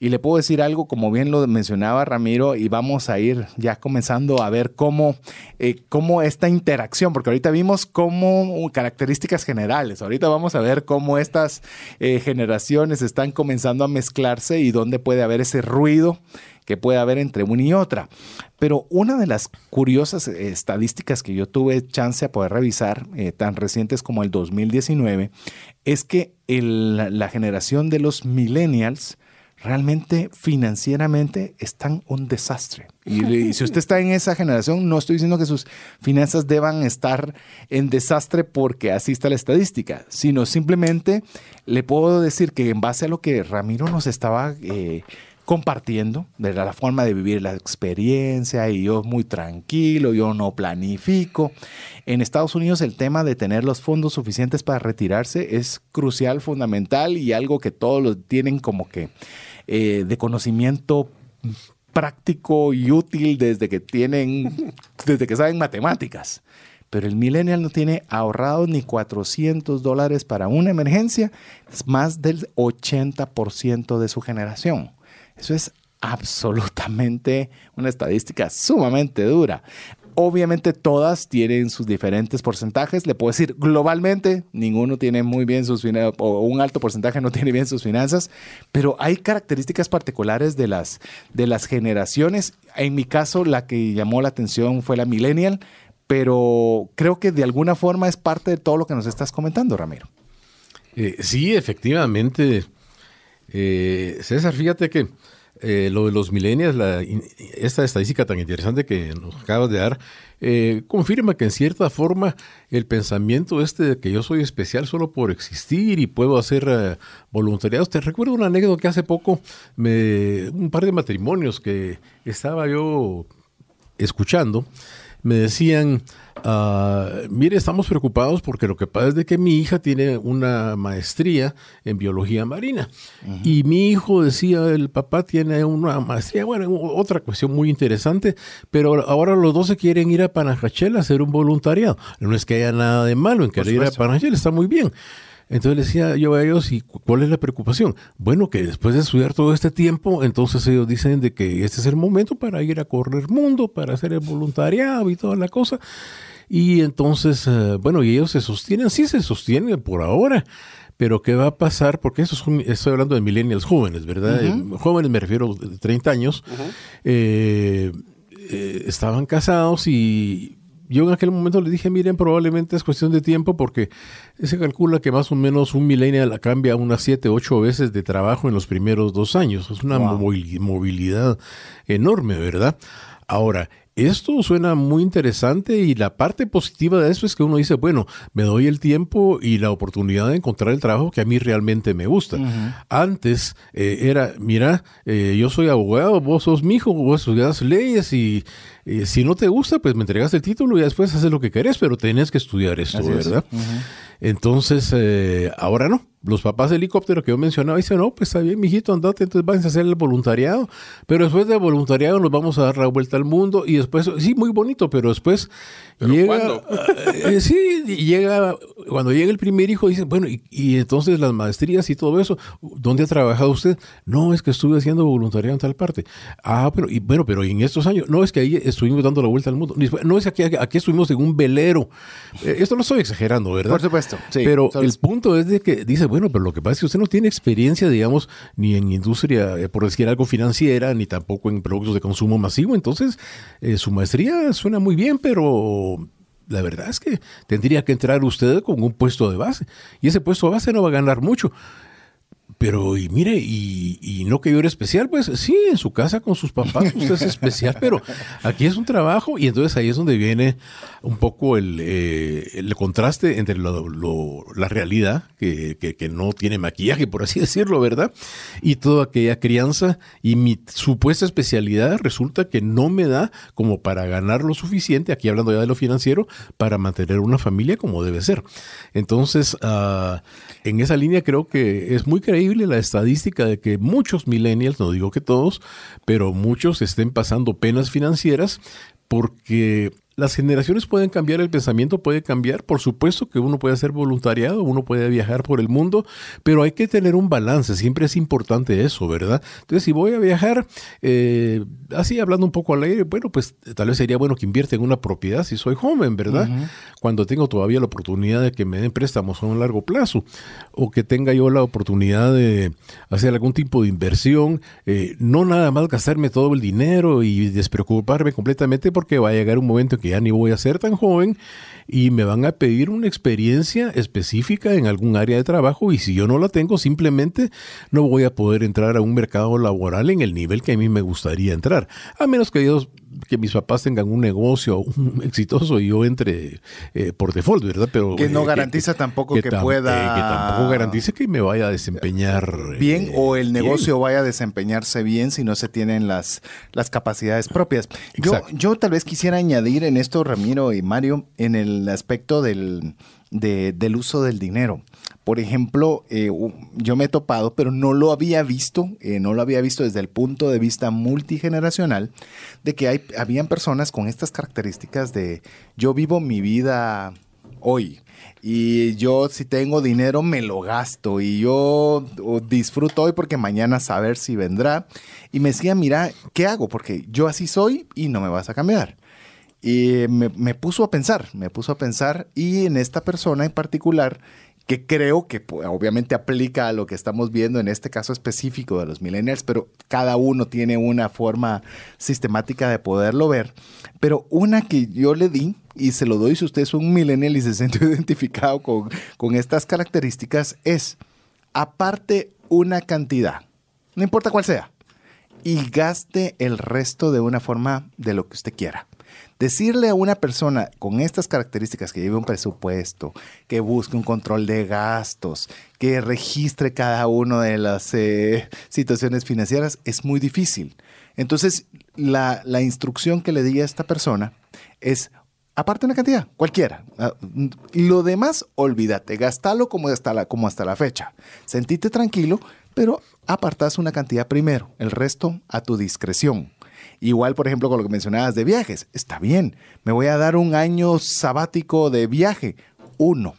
Speaker 1: Y le puedo decir algo, como bien lo mencionaba Ramiro, y vamos a ir ya comenzando a ver cómo, eh, cómo esta interacción, porque ahorita vimos cómo características generales, ahorita vamos a ver cómo estas eh, generaciones están comenzando a mezclarse y dónde puede haber ese ruido que puede haber entre una y otra. Pero una de las curiosas eh, estadísticas que yo tuve chance a poder revisar, tan recientes como el 2019, es que la generación de los millennials, realmente financieramente están un desastre. Y, si usted está en esa generación, no estoy diciendo que sus finanzas deban estar en desastre porque así está la estadística, sino simplemente le puedo decir que en base a lo que Ramiro nos estaba eh, compartiendo, de la forma de vivir la experiencia y yo muy tranquilo, yo no planifico. En Estados Unidos el tema de tener los fondos suficientes para retirarse es crucial, fundamental y algo que todos lo tienen como que eh, de conocimiento práctico y útil desde que tienen, desde que saben matemáticas. Pero el millennial no tiene ahorrado ni 400 dólares para una emergencia, es más del 80% de su generación. Eso es absolutamente una estadística sumamente dura. Obviamente todas tienen sus diferentes porcentajes. Le puedo decir, globalmente, ninguno tiene muy bien sus finanzas, o un alto porcentaje no tiene bien sus finanzas, pero hay características particulares de las, de las generaciones. En mi caso, la que llamó la atención fue la millennial, pero creo que de alguna forma es parte de todo lo que nos estás comentando, Ramiro.
Speaker 4: Eh, sí, efectivamente. Eh, César, fíjate que eh, lo de los millennials, esta estadística tan interesante que nos acabas de dar, eh, confirma que en cierta forma el pensamiento este de que yo soy especial solo por existir y puedo hacer uh, voluntariados. Te recuerdo una anécdota que hace poco, me, un par de matrimonios que estaba yo escuchando, me decían, Uh, mire, estamos preocupados porque lo que pasa es de que mi hija tiene una maestría en biología marina y mi hijo decía, el papá tiene una maestría, bueno, otra cuestión muy interesante, pero ahora los dos se quieren ir a Panajachel a hacer un voluntariado. No es que haya nada de malo en querer ir a Panajachel, está muy bien. Entonces le decía yo a ellos, ¿y cuál es la preocupación? Bueno, que después de estudiar todo este tiempo, entonces ellos dicen de que este es el momento para ir a correr mundo, para hacer el voluntariado y toda la cosa. Y entonces, eh, bueno, y ellos se sostienen, sí se sostienen por ahora, Pero ¿qué va a pasar? Porque eso estoy hablando de millennials jóvenes, ¿verdad? Eh, jóvenes me refiero a 30 años. Eh, eh, estaban casados y yo en aquel momento le dije, miren, probablemente es cuestión de tiempo porque se calcula que más o menos un millennial cambia unas 7, 8 veces de trabajo en los primeros dos años. Es una movilidad enorme, ¿verdad? Ahora, esto suena muy interesante y la parte positiva de eso es que uno dice, bueno, me doy el tiempo y la oportunidad de encontrar el trabajo que a mí realmente me gusta. Antes eh, era, mira, eh, yo soy abogado, vos sos mi hijo, vos estudias leyes y si no te gusta, pues me entregas el título y después haces lo que querés, pero tenés que estudiar esto, ¿verdad? Entonces, eh, ahora no los papás de helicóptero que yo mencionaba dicen, no, pues está bien, mijito, andate, entonces vas a hacer el voluntariado. Pero después del voluntariado nos vamos a dar la vuelta al mundo y después, sí, muy bonito, pero después llega... Eh, sí, llega, cuando llega el primer hijo, dicen, bueno, y, entonces las maestrías y todo eso, ¿dónde ha trabajado usted? No, es que estuve haciendo voluntariado en tal parte. Ah, pero, y, bueno, pero en estos años, no, es que ahí estuvimos dando la vuelta al mundo. No, es que aquí, aquí estuvimos en un velero. Eh, esto lo estoy exagerando, ¿verdad?
Speaker 1: Por supuesto, sí.
Speaker 4: Pero el punto es de que dice, bueno, pero lo que pasa es que usted no tiene experiencia, digamos, ni en industria, eh, por decir algo, financiera, ni tampoco en productos de consumo masivo. Entonces, eh, su maestría suena muy bien, pero la verdad es que tendría que entrar usted con un puesto de base. Y ese puesto de base no va a ganar mucho. Pero, y mire, y, no que yo era especial, pues sí, en su casa con sus papás usted es especial, pero aquí es un trabajo y entonces ahí es donde viene un poco el, eh, el contraste entre la realidad, que, que, no tiene maquillaje, por así decirlo, ¿verdad? Y toda aquella crianza y mi supuesta especialidad resulta que no me da como para ganar lo suficiente, aquí hablando ya de lo financiero, para mantener una familia como debe ser. Entonces, uh, en esa línea creo que es muy creíble la estadística de que muchos millennials, no digo que todos, pero muchos estén pasando penas financieras porque las generaciones pueden cambiar, el pensamiento puede cambiar, por supuesto que uno puede hacer voluntariado, uno puede viajar por el mundo, pero hay que tener un balance, siempre es importante eso, ¿verdad? Entonces, si voy a viajar, eh, así hablando un poco al aire, bueno, pues tal vez sería bueno que invierta en una propiedad si soy joven, ¿verdad? Cuando tengo todavía la oportunidad de que me den préstamos a un largo plazo, o que tenga yo la oportunidad de hacer algún tipo de inversión, eh, no nada más gastarme todo el dinero y despreocuparme completamente porque va a llegar un momento que ya ni voy a ser tan joven y me van a pedir una experiencia específica en algún área de trabajo y si yo no la tengo simplemente no voy a poder entrar a un mercado laboral en el nivel que a mí me gustaría entrar, a menos que yo que mis papás tengan un negocio exitoso y yo entre eh, por default, ¿verdad? Pero
Speaker 1: que no eh, garantiza tampoco que, pueda
Speaker 4: eh, que tampoco garantice que me vaya a desempeñar
Speaker 1: bien o el negocio vaya a desempeñarse bien si no se tienen las las capacidades propias. Yo, yo tal vez quisiera añadir en esto Ramiro y Mario en el aspecto del del uso del dinero. Por ejemplo, eh, yo me he topado, pero no lo había visto, eh, no lo había visto desde el punto de vista multigeneracional, de que hay, habían personas con estas características de yo vivo mi vida hoy. Y yo si tengo dinero me lo gasto y yo disfruto hoy porque mañana saber si vendrá. Y me decía, mira, ¿qué hago? Porque yo así soy y no me vas a cambiar. Y me, me, puso a pensar, me puso a pensar y en esta persona en particular que creo que pues, obviamente aplica a lo que estamos viendo en este caso específico de los millennials, pero cada uno tiene una forma sistemática de poderlo ver. Pero una que yo le di, y se lo doy si usted es un millennial y se siente identificado con, con estas características, es aparte una cantidad, no importa cuál sea, y gaste el resto de una forma de lo que usted quiera. Decirle a una persona con estas características que lleve un presupuesto, que busque un control de gastos, que registre cada una de las eh, situaciones financieras, es muy difícil. Entonces, la, instrucción que le di a esta persona es, aparte una cantidad, cualquiera. Ah, lo demás, olvídate, gastalo como hasta la, como hasta la fecha. Sentite tranquilo, pero apartas una cantidad primero, el resto a tu discreción. Igual, por ejemplo, con lo que mencionabas de viajes. Está bien, me voy a dar un año sabático de viaje. Uno.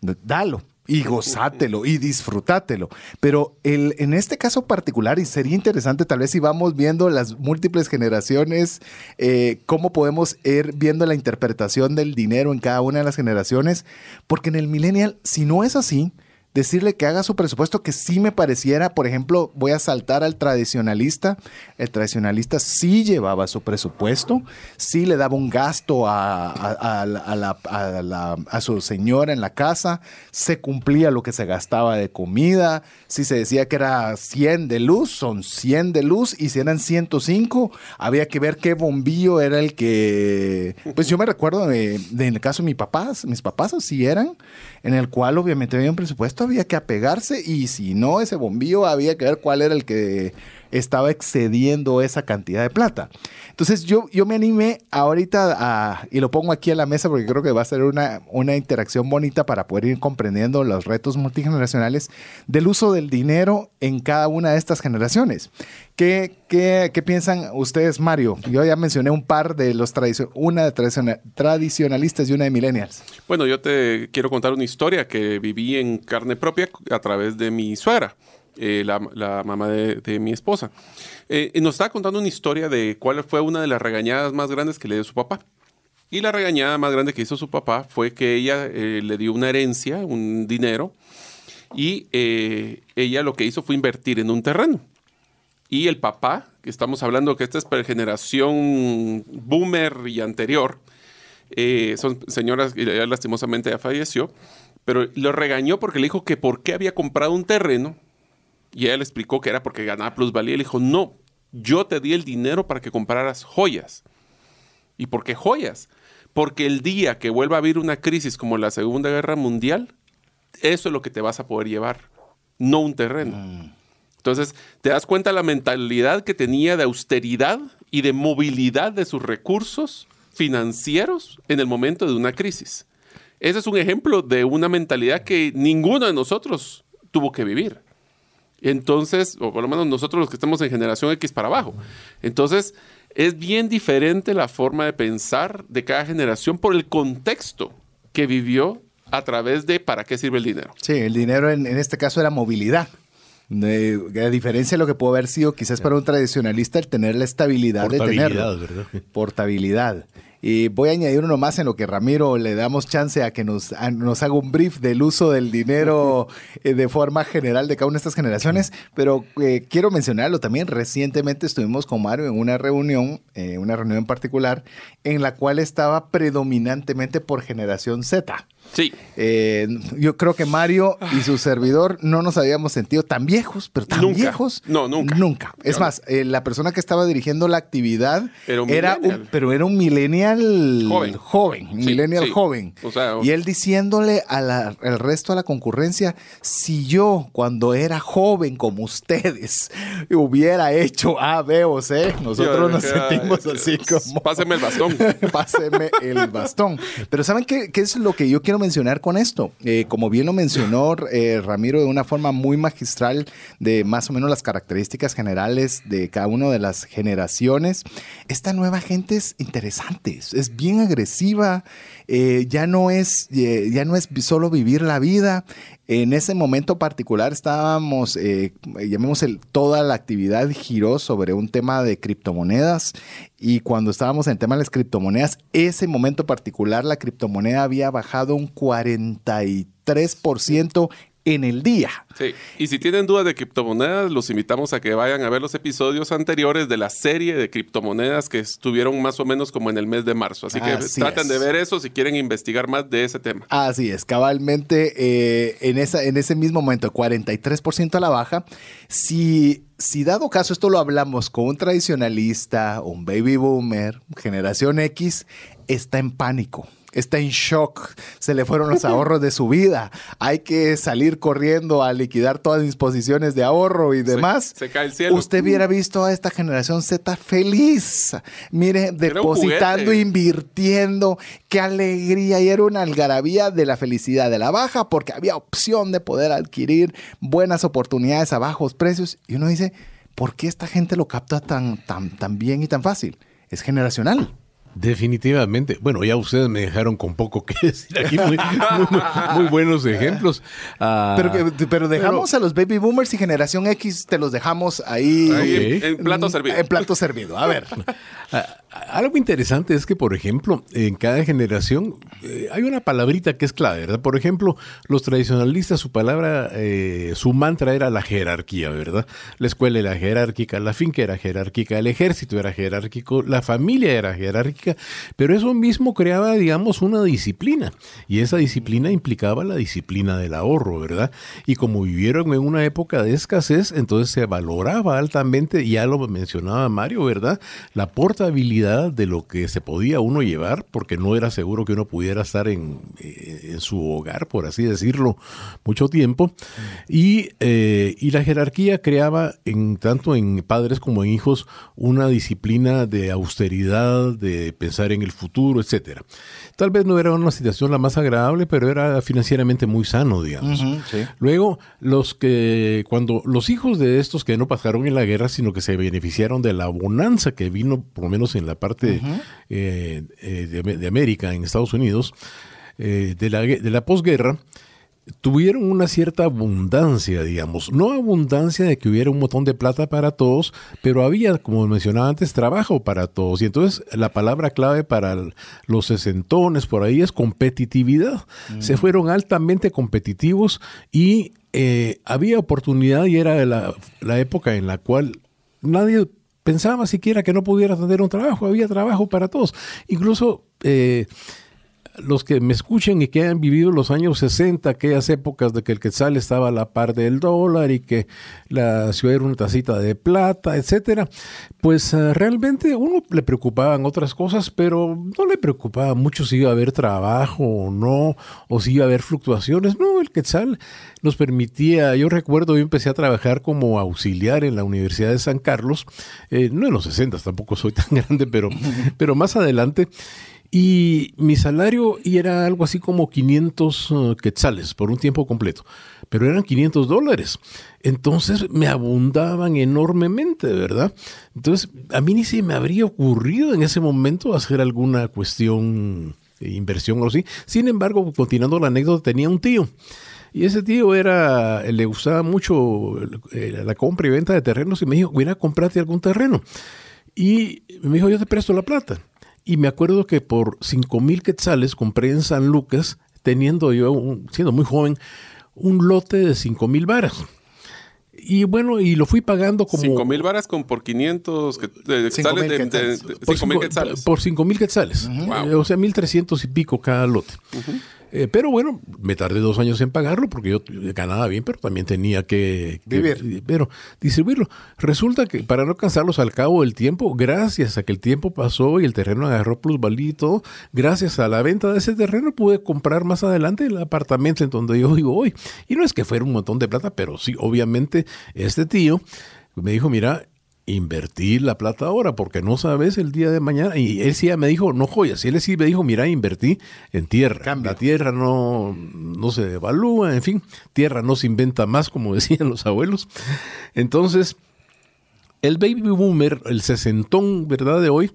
Speaker 1: Dalo y gozátelo y disfrutátelo. Pero el, en este caso particular, y sería interesante tal vez si vamos viendo las múltiples generaciones, eh, cómo podemos ir viendo la interpretación del dinero en cada una de las generaciones, porque en el millennial, si no es así, decirle que haga su presupuesto, que sí me pareciera, por ejemplo, voy a saltar al tradicionalista. El tradicionalista sí llevaba su presupuesto, sí le daba un gasto a, a- a su señora en la casa, se cumplía lo que se gastaba de comida, si se decía que era 100 de luz, son 100 de luz, y si eran 105, había que ver qué bombillo era el que... Pues yo me recuerdo de, de en el caso de mis papás, mis papás así eran, en el cual obviamente había un presupuesto, había que apegarse y si no, ese bombillo había que ver cuál era el que estaba excediendo esa cantidad de plata. Entonces yo, yo me animé ahorita a, y lo pongo aquí a la mesa porque creo que va a ser una, una interacción bonita para poder ir comprendiendo los retos multigeneracionales del uso del dinero en cada una de estas generaciones. ¿Qué, qué, qué piensan ustedes, Mario? Yo ya mencioné un par de los tradicio- una de tradiciona- tradicionalistas y una de millennials.
Speaker 3: Bueno, yo te quiero contar una historia que viví en carne propia a través de mi suegra, eh, la, mamá de, mi esposa. Eh, nos estaba contando una historia de cuál fue una de las regañadas más grandes que le dio su papá. Y la regañada más grande que hizo su papá fue que ella eh, le dio una herencia, un dinero, y eh, ella lo que hizo fue invertir en un terreno. Y el papá, que estamos hablando que esta es para generación boomer y anterior, son señoras que lastimosamente ya falleció, pero lo regañó porque le dijo que por qué había comprado un terreno y le explicó que era porque ganaba plusvalía. Y le dijo, no, yo te di el dinero para que compraras joyas. ¿Y por qué joyas? Porque el día que vuelva a haber una crisis como la Segunda Guerra Mundial, eso es lo que te vas a poder llevar, no un terreno. Entonces, te das cuenta la mentalidad que tenía de austeridad y de movilidad de sus recursos financieros en el momento de una crisis. Ese es un ejemplo de una mentalidad que ninguno de nosotros tuvo que vivir. Entonces, o por lo menos nosotros los que estamos en generación X para abajo. Entonces, es bien diferente la forma de pensar de cada generación por el contexto que vivió a través de para qué sirve el dinero.
Speaker 1: Sí, el dinero en, en este caso era movilidad. De- a diferencia de lo que pudo haber sido quizás para un tradicionalista el tener la estabilidad de
Speaker 4: Portabilidad,
Speaker 1: tenerlo.
Speaker 4: ¿verdad?
Speaker 1: Portabilidad. Y voy a añadir uno más en lo que Ramiro le damos chance a que nos, a- nos haga un brief del uso del dinero eh, de forma general de cada una de estas generaciones. Pero eh, quiero mencionarlo también. Recientemente estuvimos con Mario en una reunión, eh, una reunión en particular, en la cual estaba predominantemente por generación Z.
Speaker 3: Sí.
Speaker 1: Eh, yo creo que Mario y su servidor no nos habíamos sentido tan viejos, pero tan
Speaker 3: Nunca.
Speaker 1: viejos.
Speaker 3: No, nunca.
Speaker 1: Nunca. Es más, eh, la persona que estaba dirigiendo la actividad
Speaker 3: Era un
Speaker 1: un,
Speaker 3: millennial.
Speaker 1: pero era un millennial
Speaker 3: Joven.
Speaker 1: joven, un
Speaker 3: Sí,
Speaker 1: millennial
Speaker 3: sí.
Speaker 1: joven.
Speaker 3: O sea,
Speaker 1: y él diciéndole al resto de la concurrencia, si yo cuando era joven como ustedes hubiera hecho A, B o C, nosotros
Speaker 3: Yo
Speaker 1: nos sentimos
Speaker 3: "Ay,
Speaker 1: así como...
Speaker 3: Páseme el bastón.
Speaker 1: Páseme el bastón. Pero ¿saben qué, qué es lo que yo quiero mencionar con esto? Eh, como bien lo mencionó eh, Ramiro de una forma muy magistral de más o menos las características generales de cada una de las generaciones, esta nueva gente es interesante, es- bien agresiva, eh, ya, no es, ya no es solo vivir la vida. En ese momento particular estábamos, eh, llamemos el, toda la actividad giró sobre un tema de criptomonedas y cuando estábamos en el tema de las criptomonedas, ese momento particular la criptomoneda había bajado un 43% en el día.
Speaker 3: Sí. Y si tienen dudas de criptomonedas, los invitamos a que vayan a ver los episodios anteriores de la serie de criptomonedas que estuvieron más o menos como en el mes de marzo. Así que
Speaker 1: Así
Speaker 3: traten
Speaker 1: es.
Speaker 3: de ver eso si quieren investigar más de ese tema.
Speaker 1: Así es, cabalmente eh, en, esa, en ese mismo momento, 43% a la baja. Si, si dado caso esto lo hablamos con un tradicionalista, un baby boomer, generación X, está en pánico. Está en shock, se le fueron los ahorros de su vida. Hay que salir corriendo a liquidar todas mis posiciones de ahorro y demás.
Speaker 3: se cae el cielo.
Speaker 1: Usted hubiera visto a esta generación Z feliz. Mire, depositando, invirtiendo. Qué alegría. Y era una algarabía de la felicidad de la baja porque había opción de poder adquirir buenas oportunidades a bajos precios. Y uno dice, ¿por qué esta gente lo capta tan, tan, tan bien y tan fácil? Es generacional.
Speaker 4: Definitivamente. Bueno, ya ustedes me dejaron con poco que decir aquí. Muy, muy- muy buenos ejemplos. Ah,
Speaker 1: Pero, dejamos a los baby boomers y generación X, te los dejamos ahí.
Speaker 3: En, en plato servido.
Speaker 1: En plato servido. A ver.
Speaker 4: Ah, algo interesante es que, por ejemplo, en cada generación eh, hay una palabrita que es clave, ¿verdad? Por ejemplo, los tradicionalistas, su palabra, eh, su mantra era la jerarquía, ¿verdad? La escuela era jerárquica, la finca era jerárquica, el ejército era jerárquico, la familia era jerárquica, pero eso mismo creaba, digamos, una disciplina. Y esa disciplina implicaba la disciplina del ahorro, ¿verdad? Y como vivieron en una época de escasez, entonces se valoraba altamente, ya lo mencionaba Mario, ¿verdad? La portabilidad de lo que se podía uno llevar, porque no era seguro que uno pudiera estar en, eh, su hogar, por así decirlo, mucho tiempo. Y, eh, y, la jerarquía creaba, en, tanto en padres como en hijos, una disciplina de austeridad, de pensar en el futuro, etcétera. Tal vez no era una situación la más agradable, pero era financieramente muy sano, digamos. Luego, los que, cuando los hijos de estos que no pasaron en la guerra, sino que se beneficiaron de la bonanza que vino, por lo menos en la parte eh, eh, de, América, en Estados Unidos, eh, de, la, de la posguerra, tuvieron una cierta abundancia, digamos. No abundancia de que hubiera un montón de plata para todos, pero había, como mencionaba antes, trabajo para todos. Y entonces la palabra clave para los sesentones por ahí es competitividad. Mm. Se fueron altamente competitivos y eh, había oportunidad y era la, la época en la cual nadie pensaba siquiera que no pudiera tener un trabajo. Había trabajo para todos. Incluso... Eh, los que me escuchen y que han vivido los años 60, aquellas épocas de que el quetzal estaba a la par del dólar y que la ciudad era una tacita de plata, etcétera, pues uh, realmente uno le preocupaban otras cosas, pero no le preocupaba mucho si iba a haber trabajo o no, o si iba a haber fluctuaciones. No, el quetzal nos permitía, yo recuerdo, yo empecé a trabajar como auxiliar en la Universidad de San Carlos, eh, no en los 60, tampoco soy tan grande, pero, pero más adelante. Y mi salario era algo así como 500 uh, quetzales por un tiempo completo, pero eran 500 dólares. Entonces me abundaban enormemente, ¿verdad? Entonces a mí ni se me habría ocurrido en ese momento hacer alguna cuestión de inversión o así. Sin embargo, continuando la anécdota, tenía un tío. Y ese tío era, le gustaba mucho eh, la compra y venta de terrenos y me dijo, mira, comprate algún terreno. Y me dijo, yo te presto la plata. Y me acuerdo que por 5 mil quetzales compré en San Lucas, teniendo yo, siendo muy joven, un lote de 5 mil varas. Y bueno, y lo fui pagando como...
Speaker 3: 5 mil varas con por 500 quetzales.
Speaker 4: por, mil quetzales. Por 5 mil quetzales. O sea, 1.300 y pico cada lote. Eh, pero bueno, me tardé dos años en pagarlo porque yo ganaba bien, pero también tenía que,
Speaker 1: Vivir.
Speaker 4: pero distribuirlo. Resulta que para no cansarlos al cabo del tiempo, gracias a que el tiempo pasó y el terreno agarró plusvalía y todo, gracias a la venta de ese terreno pude comprar más adelante el apartamento en donde yo vivo hoy. Y no es que fuera un montón de plata, pero sí, obviamente este tío me dijo, mira, invertir la plata ahora, porque no sabes el día de mañana. Y él sí me dijo, no joyas, y él sí me dijo, mira, invertí en tierra. La tierra no, no se devalúa, en fin, tierra no se inventa más, como decían los abuelos. Entonces, el baby boomer, el sesentón, ¿verdad? De hoy,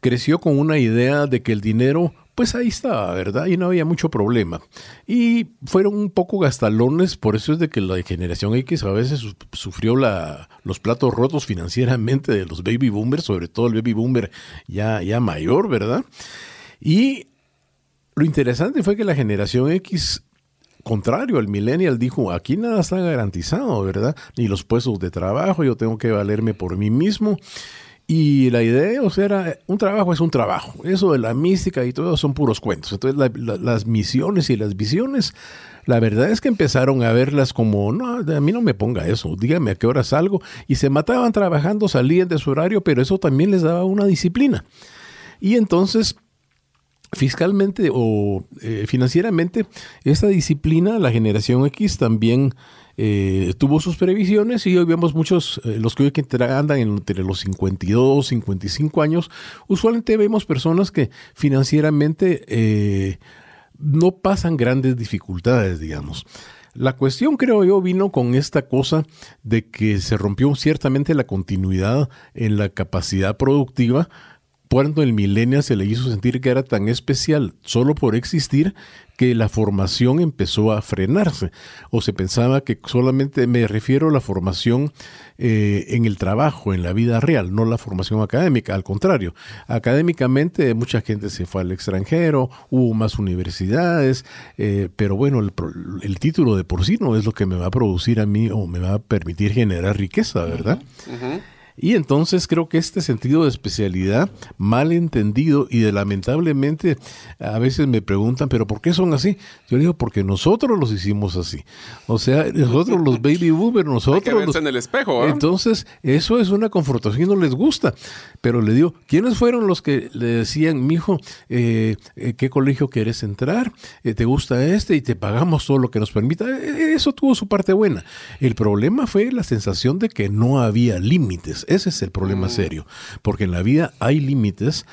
Speaker 4: creció con una idea de que el dinero pues ahí estaba, ¿verdad? Y no había mucho problema. Y fueron un poco gastalones, por eso es de que la generación X a veces sufrió los platos rotos financieramente de los baby boomers, sobre todo el baby boomer ya, ya mayor, ¿verdad? Y lo interesante fue que la generación X contrario al millennial dijo, aquí nada está garantizado, ¿verdad? Ni los puestos de trabajo, yo tengo que valerme por mí mismo. Y la idea, o sea, era, un trabajo es un trabajo. Eso de la mística y todo son puros cuentos. Entonces, las misiones y las visiones, la verdad es que empezaron a verlas como, no, a mí no me ponga eso, dígame a qué hora salgo. Y se mataban trabajando, salían de su horario, pero eso también les daba una disciplina. Y entonces, fiscalmente o eh, financieramente, esta disciplina, la generación X también eh, tuvo sus previsiones y hoy vemos muchos, eh, los que hoy andan entre los 52, 55 años, usualmente vemos personas que financieramente eh, no pasan grandes dificultades, digamos. La cuestión, creo yo, vino con esta cosa de que se rompió ciertamente la continuidad en la capacidad productiva cuando el millennial se le hizo sentir que era tan especial solo por existir que la formación empezó a frenarse. O se pensaba que solamente me refiero a la formación eh, en el trabajo, en la vida real, no la formación académica, al contrario, académicamente mucha gente se fue al extranjero, hubo más universidades, eh, pero bueno, el, el, título de por sí no es lo que me va a producir a mí o me va a permitir generar riqueza, ¿verdad? Y entonces creo que este sentido de especialidad, mal entendido y de lamentablemente a veces me preguntan, pero ¿por qué son así? Yo digo, porque nosotros los hicimos así. O sea, nosotros los baby boomers, nosotros... Hay que
Speaker 3: los... en el espejo. ¿eh?
Speaker 4: Entonces, eso es una confrontación y no les gusta. Pero le digo, ¿quiénes fueron los que le decían, mijo, eh, eh ¿qué colegio quieres entrar? Eh, ¿Te gusta este? Y te pagamos todo lo que nos permita. Eh, eso tuvo su parte buena. El problema fue la sensación de que no había límites. Ese es el problema mm. serio, porque en la vida hay límites,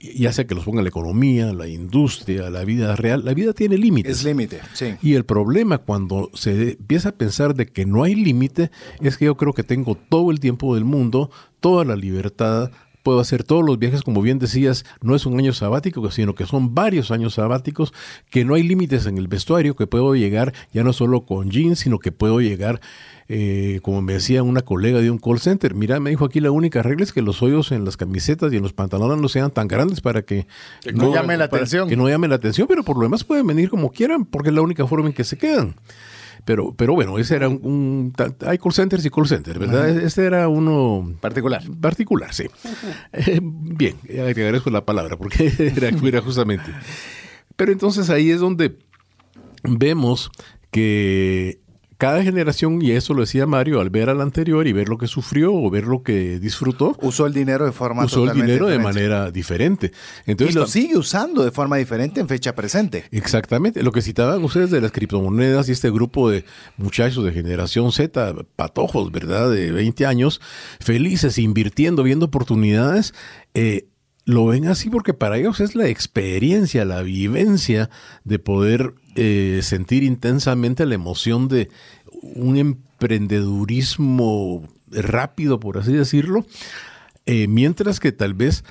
Speaker 4: ya sea que los ponga la economía, la industria, la vida real, la vida tiene límites.
Speaker 1: Es límite, sí.
Speaker 4: Y el problema cuando se empieza a pensar de que no hay límite es que yo creo que tengo todo el tiempo del mundo, toda la libertad, puedo hacer todos los viajes, como bien decías, no es un año sabático, sino que son varios años sabáticos, que no hay límites en el vestuario, que puedo llegar ya no solo con jeans, sino que puedo llegar eh, como me decía una colega de un call center, mira, me dijo aquí la única regla es que los hoyos en las camisetas y en los pantalones no sean tan grandes para que,
Speaker 1: no, llame la atención.
Speaker 4: Que no llame la atención, pero por lo demás pueden venir como quieran, porque es la única forma en que se quedan. Pero, pero bueno, ese era un, Hay call centers y call centers, ¿verdad? Este era uno...
Speaker 1: Particular.
Speaker 4: Particular, sí. Eh, bien, te agradezco la palabra, porque era, era justamente... Pero entonces ahí es donde vemos que cada generación, y eso lo decía Mario, al ver al anterior y ver lo que sufrió o ver lo que disfrutó,
Speaker 1: usó el dinero de forma
Speaker 4: usó el dinero de manera diferente.
Speaker 1: Entonces, y lo, sigue usando de forma diferente en fecha presente.
Speaker 4: Exactamente. Lo que citaban ustedes de las criptomonedas y este grupo de muchachos de generación Z, patojos, ¿verdad? De 20 años, felices, invirtiendo, viendo oportunidades. Eh, lo ven así porque para ellos es la experiencia, la vivencia de poder eh, sentir intensamente la emoción de un emprendedurismo rápido, por así decirlo, eh, mientras que tal vez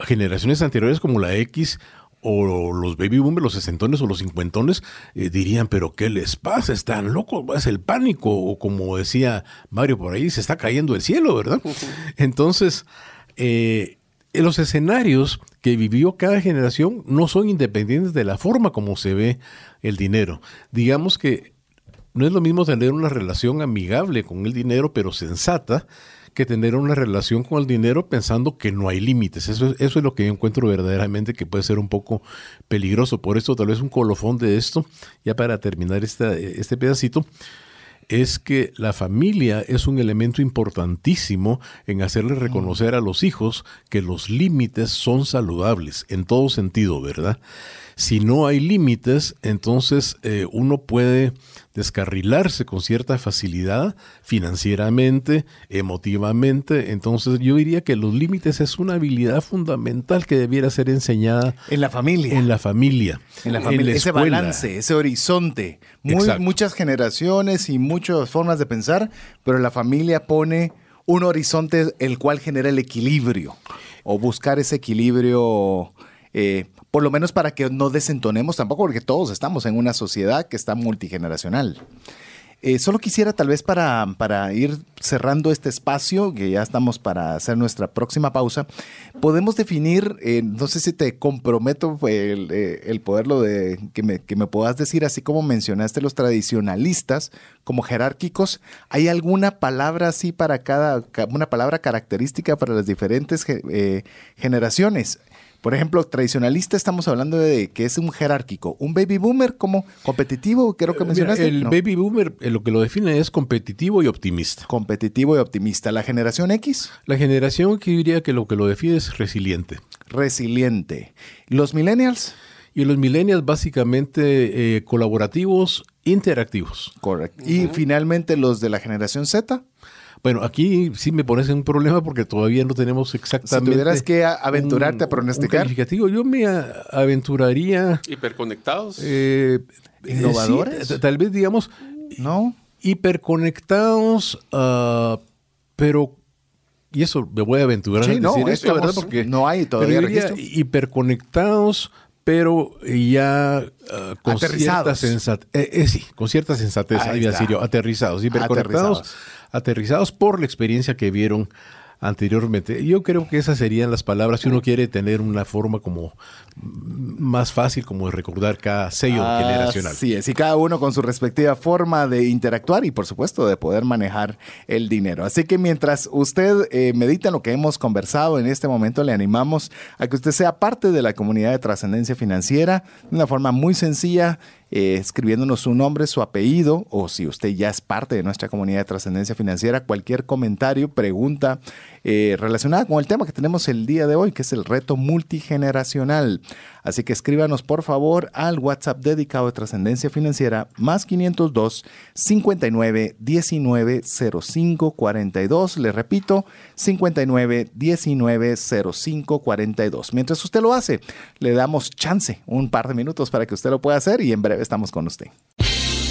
Speaker 4: generaciones anteriores como la X o los baby boomers, los sesentones o los cincuentones eh, dirían, pero ¿qué les pasa? Están locos, es el pánico, o como decía Mario por ahí, se está cayendo el cielo, ¿verdad? Entonces, los escenarios que vivió cada generación no son independientes de la forma como se ve el dinero. Digamos que no es lo mismo tener una relación amigable con el dinero, pero sensata, que tener una relación con el dinero pensando que no hay límites. Eso, eso es lo que yo encuentro verdaderamente que puede ser un poco peligroso. Por eso tal vez un colofón de esto, ya para terminar este pedacito, es que la familia es un elemento importantísimo en hacerle reconocer a los hijos que los límites son saludables en todo sentido, ¿verdad? Si no hay límites, entonces eh, uno puede descarrilarse con cierta facilidad financieramente, emotivamente. Entonces yo diría que los límites es una habilidad fundamental que debiera ser enseñada
Speaker 1: en la familia.
Speaker 4: En la familia.
Speaker 1: En la familia. ese balance, ese horizonte. muchas generaciones y muchas formas de pensar, pero la familia pone un horizonte el cual genera el equilibrio o buscar ese equilibrio. Eh, por lo menos para que no desentonemos tampoco, porque todos estamos en una sociedad que está multigeneracional. Eh, solo quisiera tal vez para, para, ir cerrando este espacio, que ya estamos para hacer nuestra próxima pausa, podemos definir, eh, no sé si te comprometo el, eh, el poderlo de que me, que me puedas decir, así como mencionaste los tradicionalistas como jerárquicos, ¿hay alguna palabra así para cada, una palabra característica para las diferentes generaciones? Por ejemplo, tradicionalista estamos hablando de que es un jerárquico. Un baby boomer como competitivo, creo que mencionaste.
Speaker 4: el baby boomer eh, lo que lo define es competitivo y optimista.
Speaker 1: Competitivo y optimista. ¿La generación X?
Speaker 4: La generación que diría que lo que lo define es resiliente.
Speaker 1: Resiliente. ¿Los millennials?
Speaker 4: Y los millennials básicamente eh, colaborativos, interactivos.
Speaker 1: Correcto. Y finalmente los de la generación Z.
Speaker 4: Bueno, aquí sí me pones en un problema porque todavía no tenemos exactamente. Si
Speaker 1: tuvieras que aventurarte a pronosticar.
Speaker 4: yo me aventuraría.
Speaker 3: Hiperconectados.
Speaker 4: Eh,
Speaker 1: Innovadores.
Speaker 4: tal vez digamos.
Speaker 1: No.
Speaker 4: Hiperconectados, uh, pero y eso me voy a aventurar
Speaker 1: Sí,
Speaker 4: a
Speaker 1: no,
Speaker 4: decir esto,
Speaker 1: estamos-
Speaker 4: ¿verdad? Porque
Speaker 1: no hay todavía
Speaker 4: pero yo diría
Speaker 1: registro.
Speaker 4: hiperconectados, pero ya ah, con
Speaker 1: Aterrizados.
Speaker 4: cierta sensatez. sí, con cierta sensatez,
Speaker 1: Ahí
Speaker 4: ahí iba a
Speaker 1: está.
Speaker 4: decir yo, aterrizados, hiperconectados,
Speaker 1: Aterrizados.
Speaker 4: Aterrizados por la experiencia que vieron anteriormente. Yo creo que esas serían las palabras si uno quiere tener una forma como más fácil como de recordar cada sello generacional.
Speaker 1: Así es, y cada uno con su respectiva forma de interactuar y por supuesto de poder manejar el dinero. Así que mientras usted eh, medita en lo que hemos conversado en este momento, le animamos a que usted sea parte de la comunidad de trascendencia financiera de una forma muy sencilla. Eh, escribiéndonos su nombre, su apellido, o si usted ya es parte de nuestra comunidad de trascendencia financiera, cualquier comentario, pregunta eh, relacionada con el tema que tenemos el día de hoy, que es el reto multigeneracional. Así que escríbanos por favor al WhatsApp dedicado de trascendencia financiera más 502 59 19 05 42. Le repito, 59 19 05 42. Mientras usted lo hace, le damos chance, un par de minutos para que usted lo pueda hacer y en breve estamos con usted.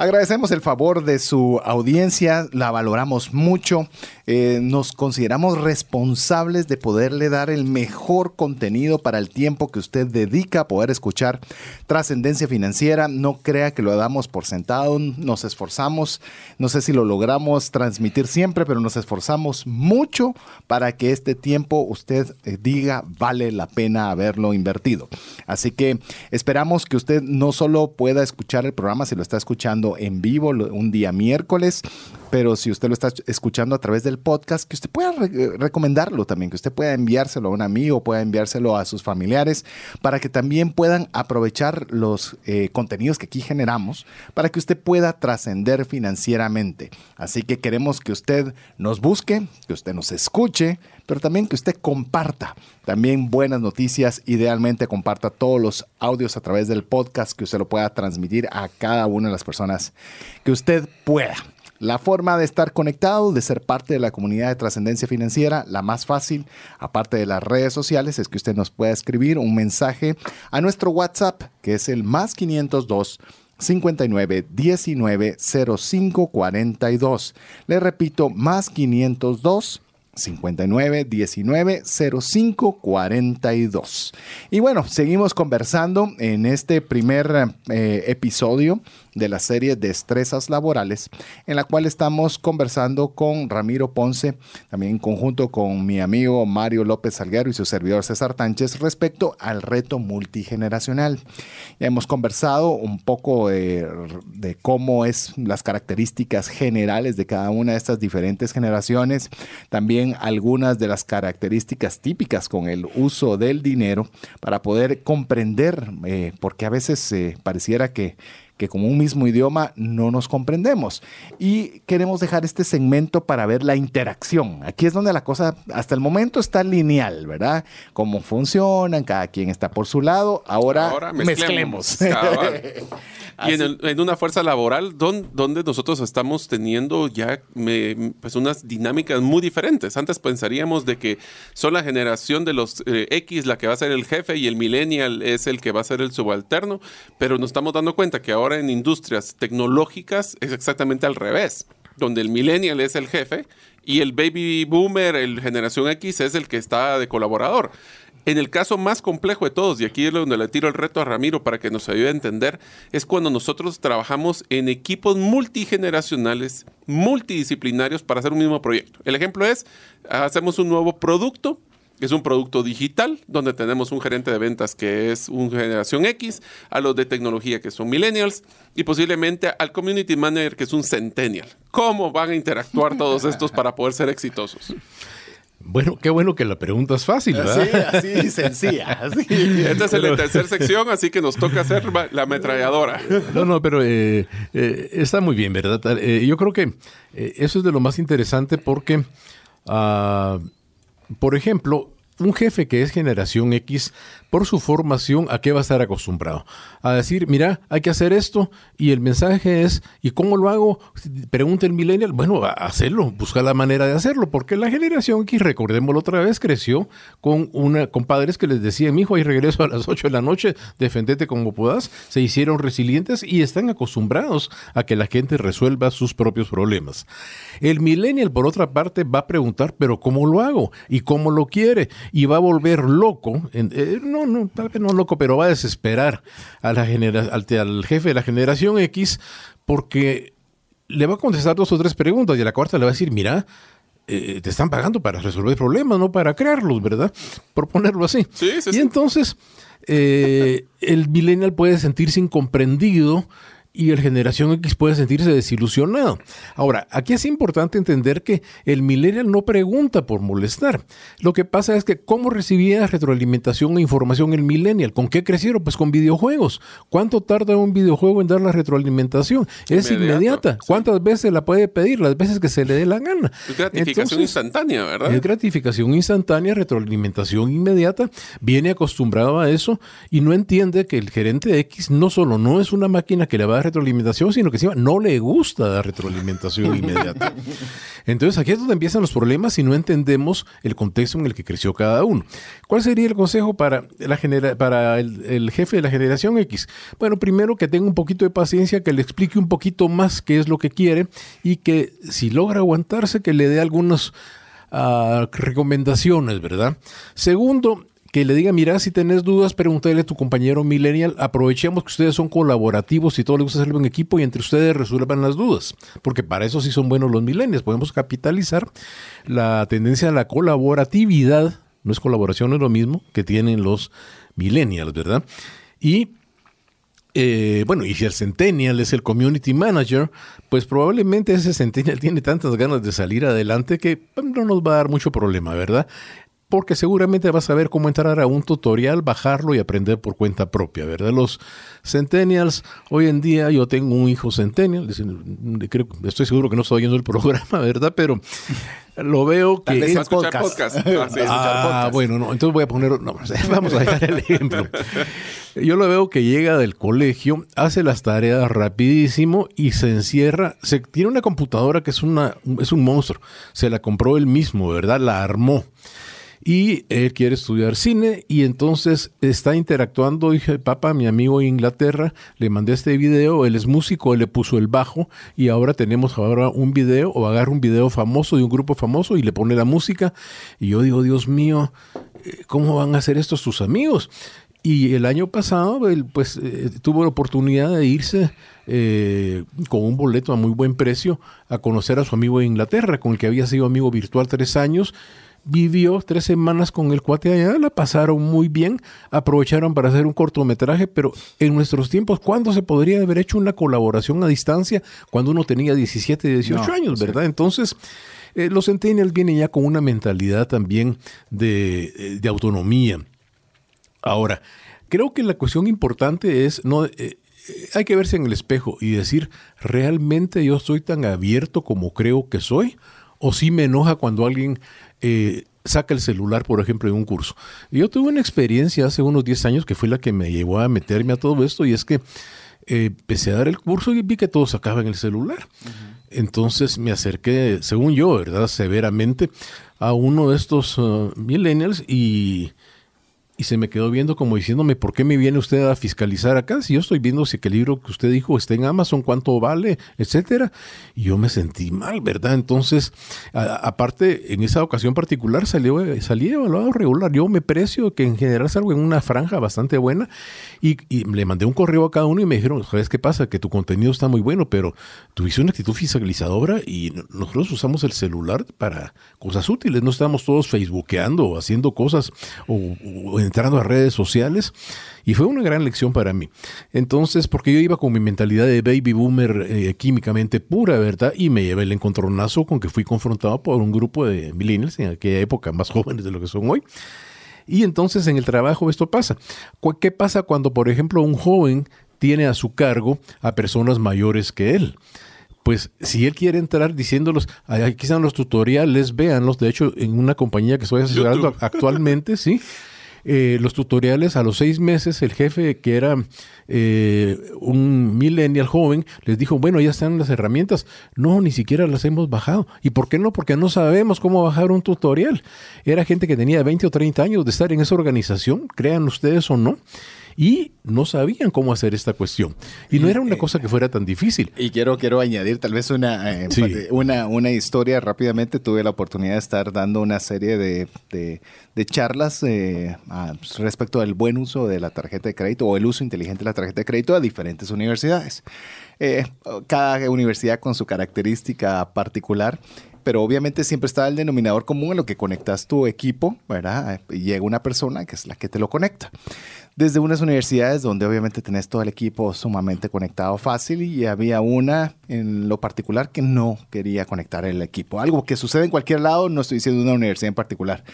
Speaker 1: Agradecemos el favor de su audiencia, la valoramos mucho, eh, nos consideramos responsables de poderle dar el mejor contenido para el tiempo que usted dedica a poder escuchar trascendencia financiera. No crea que lo damos por sentado, nos esforzamos, no sé si lo logramos transmitir siempre, pero nos esforzamos mucho para que este tiempo usted eh, diga vale la pena haberlo invertido. Así que esperamos que usted no solo pueda escuchar el programa si lo está escuchando en vivo un día miércoles, pero si usted lo está escuchando a través del podcast, que usted pueda re- recomendarlo también, que usted pueda enviárselo a un amigo, pueda enviárselo a sus familiares, para que también puedan aprovechar los eh, contenidos que aquí generamos, para que usted pueda trascender financieramente. Así que queremos que usted nos busque, que usted nos escuche, pero también que usted comparta también buenas noticias. Idealmente comparta todos los audios a través del podcast, que usted lo pueda transmitir a cada una de las personas que usted pueda. La forma de estar conectado, de ser parte de la comunidad de trascendencia financiera, la más fácil, aparte de las redes sociales, es que usted nos pueda escribir un mensaje a nuestro WhatsApp, que es el más 502 59 19 05 42. Le repito, más 502 59 19 05 42. Y bueno, seguimos conversando en este primer eh, episodio de la serie Destrezas Laborales, en la cual estamos conversando con Ramiro Ponce, también en conjunto con mi amigo Mario López Salguero y su servidor César Tánchez respecto al reto multigeneracional. Ya hemos conversado un poco de, cómo es las características generales de cada una de estas diferentes generaciones, también algunas de las características típicas con el uso del dinero para poder comprender, eh, porque a veces eh, pareciera que que como un mismo idioma no nos comprendemos. Y queremos dejar este segmento para ver la interacción. Aquí es donde la cosa hasta el momento está lineal, ¿verdad? Cómo funcionan, cada quien está por su lado. Ahora,
Speaker 3: Ahora
Speaker 1: mezclemos.
Speaker 3: mezclemos. Y en, el- en una fuerza laboral don- donde nosotros estamos teniendo ya me- pues unas dinámicas muy diferentes. Antes pensaríamos de que son la generación de los eh, X la que va a ser el jefe y el millennial es el que va a ser el subalterno, pero nos estamos dando cuenta que ahora en industrias tecnológicas es exactamente al revés, donde el millennial es el jefe y el baby boomer, el generación X es el que está de colaborador. En el caso más complejo de todos, y aquí es donde le tiro el reto a Ramiro para que nos ayude a entender, es cuando nosotros trabajamos en equipos multigeneracionales, multidisciplinarios para hacer un mismo proyecto. El ejemplo es, hacemos un nuevo producto, es un producto digital, donde tenemos un gerente de ventas que es un generación X, a los de tecnología que son millennials, y posiblemente al community manager que es un centennial. ¿Cómo van a interactuar todos estos para poder ser exitosos?
Speaker 4: Bueno, qué bueno que la pregunta es fácil, ¿verdad?
Speaker 1: Así, así, sencilla. así.
Speaker 3: Esta es la tercera sección, así que nos toca hacer la ametralladora.
Speaker 4: No, no, pero eh, eh, está muy bien, ¿verdad? Eh, yo creo que eh, eso es de lo más interesante porque ah, por ejemplo, un jefe que es generación X, por su formación, ¿a qué va a estar acostumbrado? A decir, mira, hay que hacer esto y el mensaje es, ¿y cómo lo hago? Pregunta el millennial, bueno, hacerlo, busca la manera de hacerlo, porque la generación X, recordémoslo otra vez, creció con, una, con padres que les decían, hijo, hay regreso a las 8 de la noche, defendete como puedas, se hicieron resilientes y están acostumbrados a que la gente resuelva sus propios problemas. El millennial, por otra parte, va a preguntar, pero ¿cómo lo hago? ¿Y cómo lo quiere? Y va a volver loco, eh, no no, tal vez no loco, pero va a desesperar a la al, jefe de la generación X porque le va a contestar dos o tres preguntas y a la cuarta le va a decir, mira, eh, te están pagando para resolver problemas, no para crearlos, ¿verdad? Por ponerlo así. y entonces eh, el millennial puede sentirse incomprendido y el generación X puede sentirse desilusionado. Ahora, aquí es importante entender que el millennial no pregunta por molestar. Lo que pasa es que cómo recibía retroalimentación e información el millennial, ¿con qué crecieron? Pues con videojuegos. ¿Cuánto tarda un videojuego en dar la retroalimentación? Es inmediata. ¿Cuántas veces la puede pedir? Las veces que se le dé la gana.
Speaker 3: Es gratificación instantánea, ¿verdad?
Speaker 4: Es gratificación instantánea, retroalimentación inmediata. Viene acostumbrado a eso y no entiende que el gerente X no solo no es una máquina que le va a retroalimentación, sino que encima no le gusta dar retroalimentación inmediata. Entonces aquí es donde empiezan los problemas si no entendemos el contexto en el que creció cada uno. ¿Cuál sería el consejo para, la para el, jefe de la generación X? Bueno, primero que tenga un poquito de paciencia, que le explique un poquito más qué es lo que quiere y que si logra aguantarse, que le dé algunas ah, recomendaciones, ¿verdad? Segundo, que le diga, mira, si tenés dudas, pregúntale a tu compañero millennial. Aprovechemos que ustedes son colaborativos y todo les gusta hacerlo en equipo y entre ustedes resuelvan las dudas. Porque para eso sí son buenos los millennials. Podemos capitalizar la tendencia a la colaboratividad, no es colaboración, es lo mismo, que tienen los millennials, ¿verdad? Y eh, bueno, y si el Centennial es el community manager, pues probablemente ese Centennial tiene tantas ganas de salir adelante que pues, no nos va a dar mucho problema, ¿verdad? Porque seguramente vas a ver cómo entrar a un tutorial, bajarlo y aprender por cuenta propia, ¿verdad? Los centennials, hoy en día yo tengo un hijo centennial, creo, estoy seguro que no está oyendo el programa, ¿verdad? Pero lo veo que...
Speaker 3: es podcast.
Speaker 4: Ah, ah bueno, no, entonces voy a poner, no, vamos a dejar el ejemplo. Yo lo veo que llega del colegio, hace las tareas rapidísimo y se encierra. Se, tiene una computadora que es, una, es un monstruo. Se la compró él mismo, ¿verdad? La armó y él quiere estudiar cine y entonces está interactuando. Dije, papá, mi amigo en Inglaterra, le mandé este video, él es músico, él le puso el bajo y ahora tenemos ahora un video o agarra un video famoso de un grupo famoso y le pone la música. Y yo digo, Dios mío, eh, ¿cómo van a hacer esto sus amigos? Y el año pasado, él pues eh, tuvo la oportunidad de irse eh, con un boleto a muy buen precio a conocer a su amigo en Inglaterra, con el que había sido amigo virtual tres años vivió tres semanas con el cuate allá, la pasaron muy bien, aprovecharon para hacer un cortometraje, pero en nuestros tiempos, ¿cuándo se podría haber hecho una colaboración a distancia cuando uno tenía 17, 18 años, verdad? Entonces, eh, los centennials vienen ya con una mentalidad también de, eh, de autonomía. Ahora, creo que la cuestión importante es no... Eh, hay que verse en el espejo y decir, ¿realmente yo soy tan abierto como creo que soy? ¿O sí me enoja cuando alguien eh, saca el celular, por ejemplo, en un curso. Yo tuve una experiencia hace unos 10 años que fue la que me llevó a meterme a todo esto y es que eh, empecé a dar el curso y vi que todos sacaban el celular. Entonces me acerqué, según yo, ¿verdad? Severamente a uno de estos uh, millennials y y se me quedó viendo como diciéndome, ¿por qué me viene usted a fiscalizar acá? Si yo estoy viendo si el libro que usted dijo está en Amazon, cuánto vale, etcétera. Y yo me sentí mal, ¿verdad? Entonces, aparte, en esa ocasión particular salió, salí evaluado regular. Yo me precio que en general salgo en una franja bastante buena y, le mandé un correo a cada uno y me dijeron, ¿sabes qué pasa? Que tu contenido está muy bueno, pero tuviste una actitud fiscalizadora y nosotros usamos el celular para cosas útiles. No estamos todos facebookeando o haciendo cosas o, o entrando a redes sociales y fue una gran lección para mí. Entonces, porque yo iba con mi mentalidad de baby boomer eh, químicamente pura, ¿verdad? Y me llevé el encontronazo con que fui confrontado por un grupo de millennials en aquella época más jóvenes de lo que son hoy. Y entonces en el trabajo esto pasa. ¿Qué pasa cuando, por ejemplo, un joven tiene a su cargo a personas mayores que él? pues si él quiere entrar diciéndolos, aquí están los tutoriales, véanlos. De hecho, en una compañía que estoy asesorando actualmente, sí. Eh, los tutoriales a los seis meses, el jefe que era eh, un millennial joven les dijo, bueno, ya están las herramientas. No, ni siquiera las hemos bajado. ¿Y por qué no? Porque no sabemos cómo bajar un tutorial. Era gente que tenía 20 o 30 años de estar en esa organización, crean ustedes o no y no sabían cómo hacer esta cuestión. Y no era una cosa que fuera tan difícil.
Speaker 1: Y quiero, quiero añadir tal vez una, eh, una, una historia rápidamente. Tuve la oportunidad de estar dando una serie de, de, charlas eh, respecto al buen uso de la tarjeta de crédito o el uso inteligente de la tarjeta de crédito a diferentes universidades. Eh, cada universidad con su característica particular pero obviamente siempre está el denominador común en lo que conectas tu equipo, ¿verdad? Y llega una persona que es la que te lo conecta desde unas universidades donde obviamente tenés todo el equipo sumamente conectado fácil y había una en lo particular que no quería conectar el equipo. Algo que sucede en cualquier lado, no estoy diciendo una universidad en particular.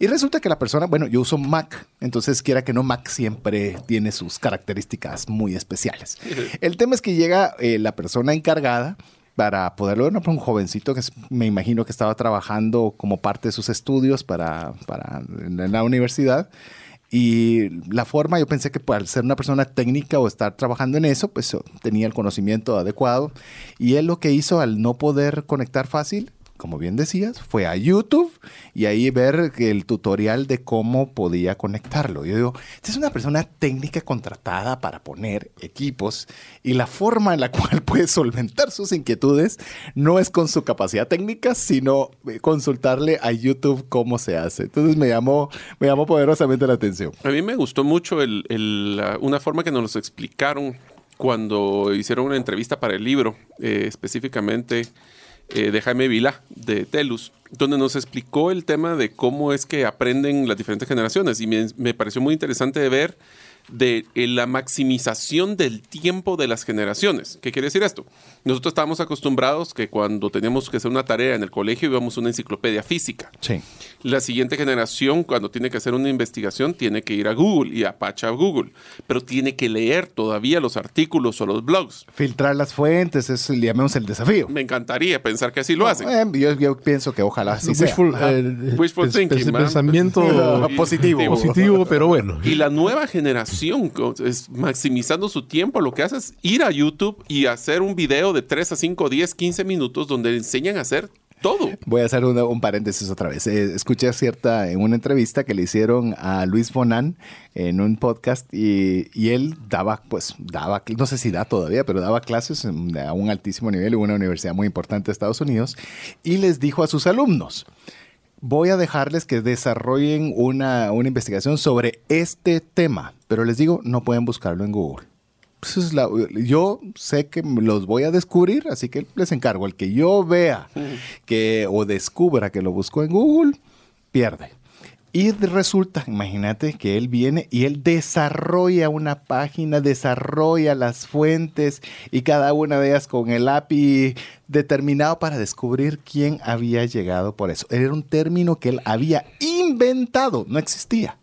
Speaker 1: Y resulta que la persona, bueno, yo uso Mac, entonces quiera que no, Mac siempre tiene sus características muy especiales. El tema es que llega eh, la persona encargada para poderlo ver, un jovencito que me imagino que estaba trabajando como parte de sus estudios para, para en la universidad. Y la forma, yo pensé que al ser una persona técnica o estar trabajando en eso, pues tenía el conocimiento adecuado. Y él lo que hizo al no poder conectar fácil, como bien decías, fue a YouTube y ahí ver el tutorial de cómo podía conectarlo. Yo digo, esta es una persona técnica contratada para poner equipos y la forma en la cual puede solventar sus inquietudes no es con su capacidad técnica, sino eh, consultarle a YouTube cómo se hace. Entonces me llamó, me llamó poderosamente la atención.
Speaker 3: A mí me gustó mucho el, una forma que nos explicaron cuando hicieron una entrevista para el libro, eh, específicamente eh, de Jaime Vila, de Telus, donde nos explicó el tema de cómo es que aprenden las diferentes generaciones. Y me, pareció muy interesante ver de eh, la maximización del tiempo de las generaciones. ¿Qué quiere decir esto? Nosotros estábamos acostumbrados que cuando teníamos que hacer una tarea en el colegio íbamos a una enciclopedia física.
Speaker 1: Sí.
Speaker 3: La siguiente generación, cuando tiene que hacer una investigación, tiene que ir a Google y a a Google, pero tiene que leer todavía los artículos o los blogs.
Speaker 1: Filtrar las fuentes, es, llamemos el desafío.
Speaker 3: Me encantaría pensar que así lo hacen.
Speaker 1: Eh, yo, pienso que ojalá así sea.
Speaker 4: Eh, Wishful thinking. Pensamiento
Speaker 1: positivo.
Speaker 4: Positivo, pero bueno.
Speaker 3: Y la nueva generación, es maximizando su tiempo, lo que hace es ir a YouTube y hacer un video de 3 a 5, 10, 15 minutos donde enseñan a hacer todo.
Speaker 1: Voy a hacer un paréntesis otra vez. Eh, escuché cierta en una entrevista que le hicieron a Luis Bonan en un podcast y, él daba, pues, daba, no sé si da todavía, pero daba clases a un altísimo nivel en una universidad muy importante de Estados Unidos y les dijo a sus alumnos, voy a dejarles que desarrollen una, una investigación sobre este tema, pero les digo, no pueden buscarlo en Google yo sé que los voy a descubrir, así que les encargo. El que yo vea que o descubra que lo busco en Google, pierde. Y resulta, imagínate que él viene y él desarrolla una página, desarrolla las fuentes y cada una de ellas con el API determinado para descubrir quién había llegado por eso. Era un término que él había inventado, no existía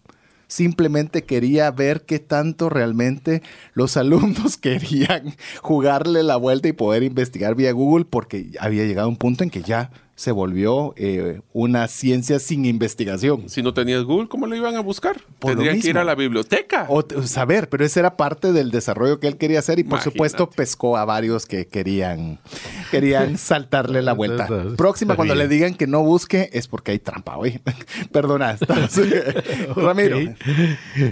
Speaker 1: simplemente quería ver qué tanto realmente los alumnos querían jugarle la vuelta y poder investigar vía Google porque había llegado un punto en que ya se volvió eh, una ciencia sin investigación.
Speaker 3: Si no tenías Google, ¿cómo lo iban a buscar? Tendrían que ir a la biblioteca.
Speaker 1: O saber, pero ese era parte del desarrollo que él quería hacer y por supuesto pescó a varios que querían, querían saltarle la vuelta. Próxima, cuando le digan que no busque, es porque hay trampa, hoy. Perdona, Ramiro.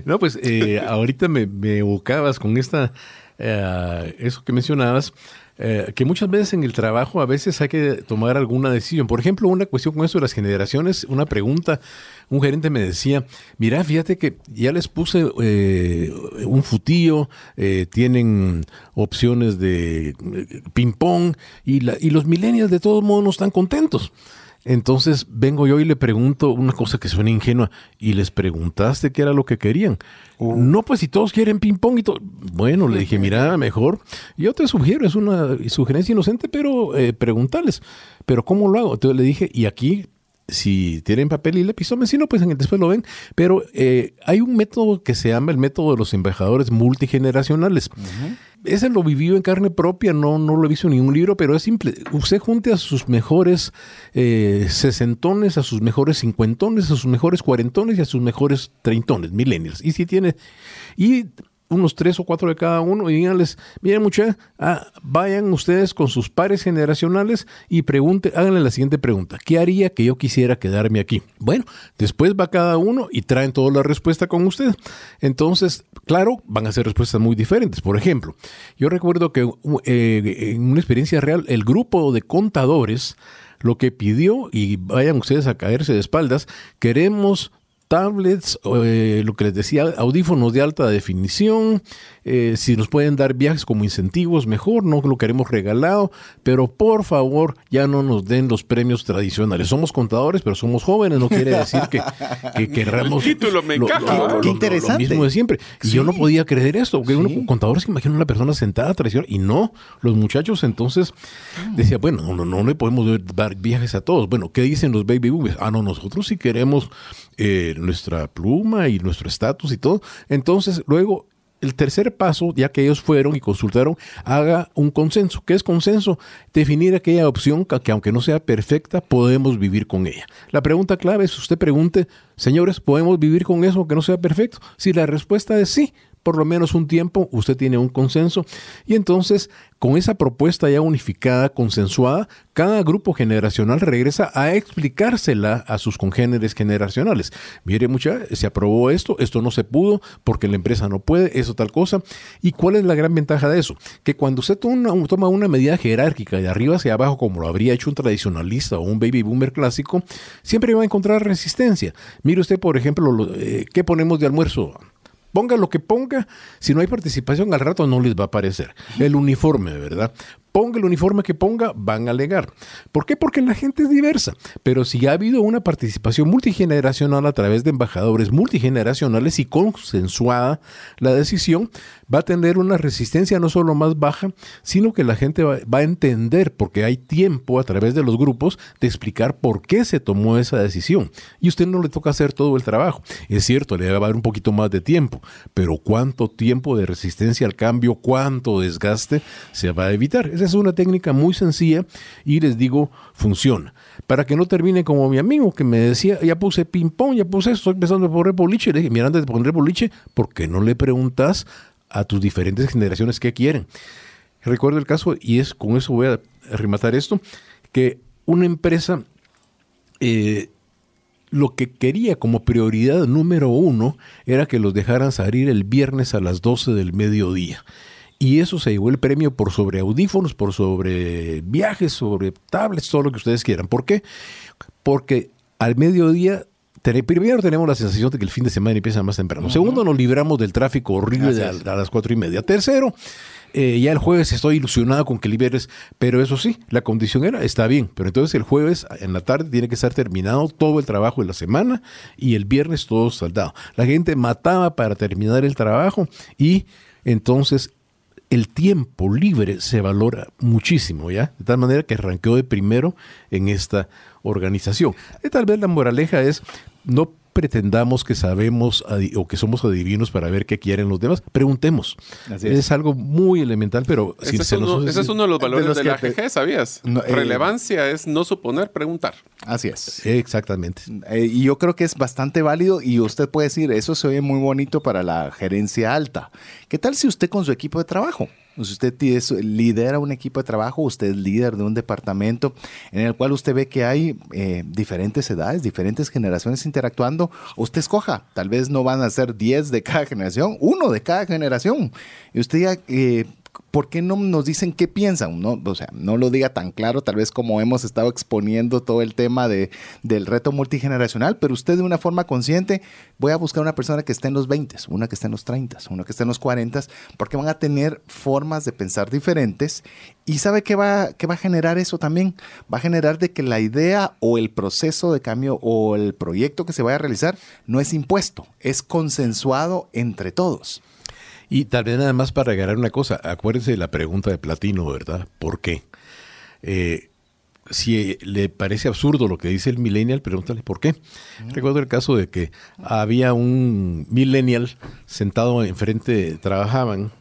Speaker 4: No, pues eh, ahorita me, me evocabas con esta, eh, eso que mencionabas. Eh, que muchas veces en el trabajo a veces hay que tomar alguna decisión. Por ejemplo, una cuestión con eso de las generaciones, una pregunta, un gerente me decía, mira, fíjate que ya les puse eh, un futillo, eh, tienen opciones de ping-pong y, y los millennials de todos modos no están contentos. Entonces vengo yo y le pregunto una cosa que suena ingenua. ¿Y les preguntaste qué era lo que querían? Uh. No, pues si todos quieren ping-pong y todo. Bueno, le dije, mira, mejor. Yo te sugiero, es una sugerencia inocente, pero eh, preguntarles. Pero ¿cómo lo hago? Entonces le dije, y aquí si tienen papel y lápiz, si no, pues en el después lo ven. Pero eh, hay un método que se llama el método de los embajadores multigeneracionales. ese lo vivió en carne propia, no, no lo he visto en ningún libro, pero es simple. Usted junte a sus mejores eh, sesentones, a sus mejores cincuentones, a sus mejores cuarentones y a sus mejores treintones, millennials. Y si tiene... Y unos tres o cuatro de cada uno y díganles, miren muchachos, ah, vayan ustedes con sus pares generacionales y pregunten, háganle la siguiente pregunta, ¿qué haría que yo quisiera quedarme aquí? Bueno, después va cada uno y traen toda la respuesta con ustedes. Entonces, claro, van a ser respuestas muy diferentes. Por ejemplo, yo recuerdo que eh, en una experiencia real, el grupo de contadores lo que pidió, y vayan ustedes a caerse de espaldas, queremos tablets, eh, lo que les decía, audífonos de alta definición, eh, si nos pueden dar viajes como incentivos, mejor, no lo queremos regalado, pero por favor ya no nos den los premios tradicionales. Somos contadores, pero somos jóvenes, no quiere decir que, que querramos...
Speaker 3: El título me encaja.
Speaker 1: Qué interesante.
Speaker 4: Lo mismo de siempre. Y yo no podía creer esto, porque uno, contadores que imaginan una persona sentada tradicional, y no, los muchachos entonces decía, bueno, no, no, no le podemos dar viajes a todos. Bueno, ¿qué dicen los baby boomers? Ah, no, nosotros sí queremos eh, nuestra pluma y nuestro estatus y todo. Entonces, luego el tercer paso, ya que ellos fueron y consultaron, haga un consenso. ¿Qué es consenso? Definir aquella opción que, aunque no sea perfecta, podemos vivir con ella. La pregunta clave es, usted pregunte, señores, ¿podemos vivir con eso aunque no sea perfecto? Si la respuesta es sí, por lo menos un tiempo, usted tiene un consenso y entonces con esa propuesta ya unificada, consensuada, cada grupo generacional regresa a explicársela a sus congéneres generacionales. Mire, mucha, se aprobó esto, esto no se pudo porque la empresa no puede, eso tal cosa. ¿Y cuál es la gran ventaja de eso? Que cuando usted toma una medida jerárquica de arriba hacia abajo, como lo habría hecho un tradicionalista o un baby boomer clásico, siempre va a encontrar resistencia. Mire usted, por ejemplo, eh, ¿qué ponemos de almuerzo? Ponga lo que ponga, si no hay participación al rato no les va a aparecer. El uniforme, ¿verdad? Ponga el uniforme que ponga, van a alegar. ¿Por qué? Porque la gente es diversa. Pero si ha habido una participación multigeneracional a través de embajadores multigeneracionales y consensuada la decisión, va a tener una resistencia no solo más baja, sino que la gente va, a entender, porque hay tiempo a través de los grupos, de explicar por qué se tomó esa decisión. Y usted no le toca hacer todo el trabajo. Es cierto, le va a dar un poquito más de tiempo, pero ¿cuánto tiempo de resistencia al cambio, cuánto desgaste se va a evitar? Es una técnica muy sencilla y les digo, funciona. Para que no termine como mi amigo que me decía, ya puse ping-pong, ya puse esto, estoy empezando a poner boliche. Le dije, mira, antes de poner boliche, ¿por qué no le preguntas a tus diferentes generaciones qué quieren? Recuerdo el caso, y es con eso voy a rematar esto, que una empresa eh, lo que quería como prioridad número uno era que los dejaran salir el viernes a las 12 del mediodía. Y eso se llevó el premio por sobre audífonos, por sobre viajes, sobre tablets, todo lo que ustedes quieran. ¿Por qué? Porque al mediodía primero tenemos la sensación de que el fin de semana empieza más temprano. Segundo, nos libramos del tráfico horrible a, las cuatro y media. Tercero, eh, ya el jueves estoy ilusionado con que liberes, pero eso sí, la condición era, está bien, pero entonces el jueves en la tarde tiene que estar terminado todo el trabajo de la semana y el viernes todo saldado. La gente mataba para terminar el trabajo y entonces el tiempo libre se valora muchísimo, ¿ya? De tal manera que arranqueó de primero en esta organización. Y tal vez la moraleja es, no pretendamos que sabemos o que somos adivinos para ver qué quieren los demás. Preguntemos. es. algo muy elemental, pero...
Speaker 3: Ese, es, uno, de los valores de, la AGG, ¿sabías? Eh, Relevancia es no suponer, preguntar.
Speaker 1: Así es.
Speaker 4: Exactamente.
Speaker 1: Eh, y yo creo que es bastante válido y usted puede decir, eso se oye muy bonito para la gerencia alta. ¿Qué tal si usted con su equipo de trabajo? Si usted lidera un equipo de trabajo, usted es líder de un departamento en el cual usted ve que hay eh, diferentes edades, diferentes generaciones interactuando, usted escoja. Tal vez no van a ser 10 de cada generación, uno de cada generación. Y usted ya eh, ¿por qué no nos dicen qué piensan? No, o sea, no lo diga tan claro, tal vez como hemos estado exponiendo todo el tema de, del reto multigeneracional, pero usted de una forma consciente, voy a buscar una persona que esté en los 20, una que esté en los 30, una que esté en los 40, porque van a tener formas de pensar diferentes. ¿Y sabe qué va, qué va a generar eso también? Va a generar de que la idea o el proceso de cambio o el proyecto que se vaya a realizar no es impuesto, es consensuado entre todos.
Speaker 4: Y tal vez nada más para agarrar una cosa, acuérdense de la pregunta de Platino, ¿verdad? ¿Por qué? Eh, si le parece absurdo lo que dice el millennial, pregúntale por qué. Recuerdo el caso de que había un millennial sentado enfrente, trabajaban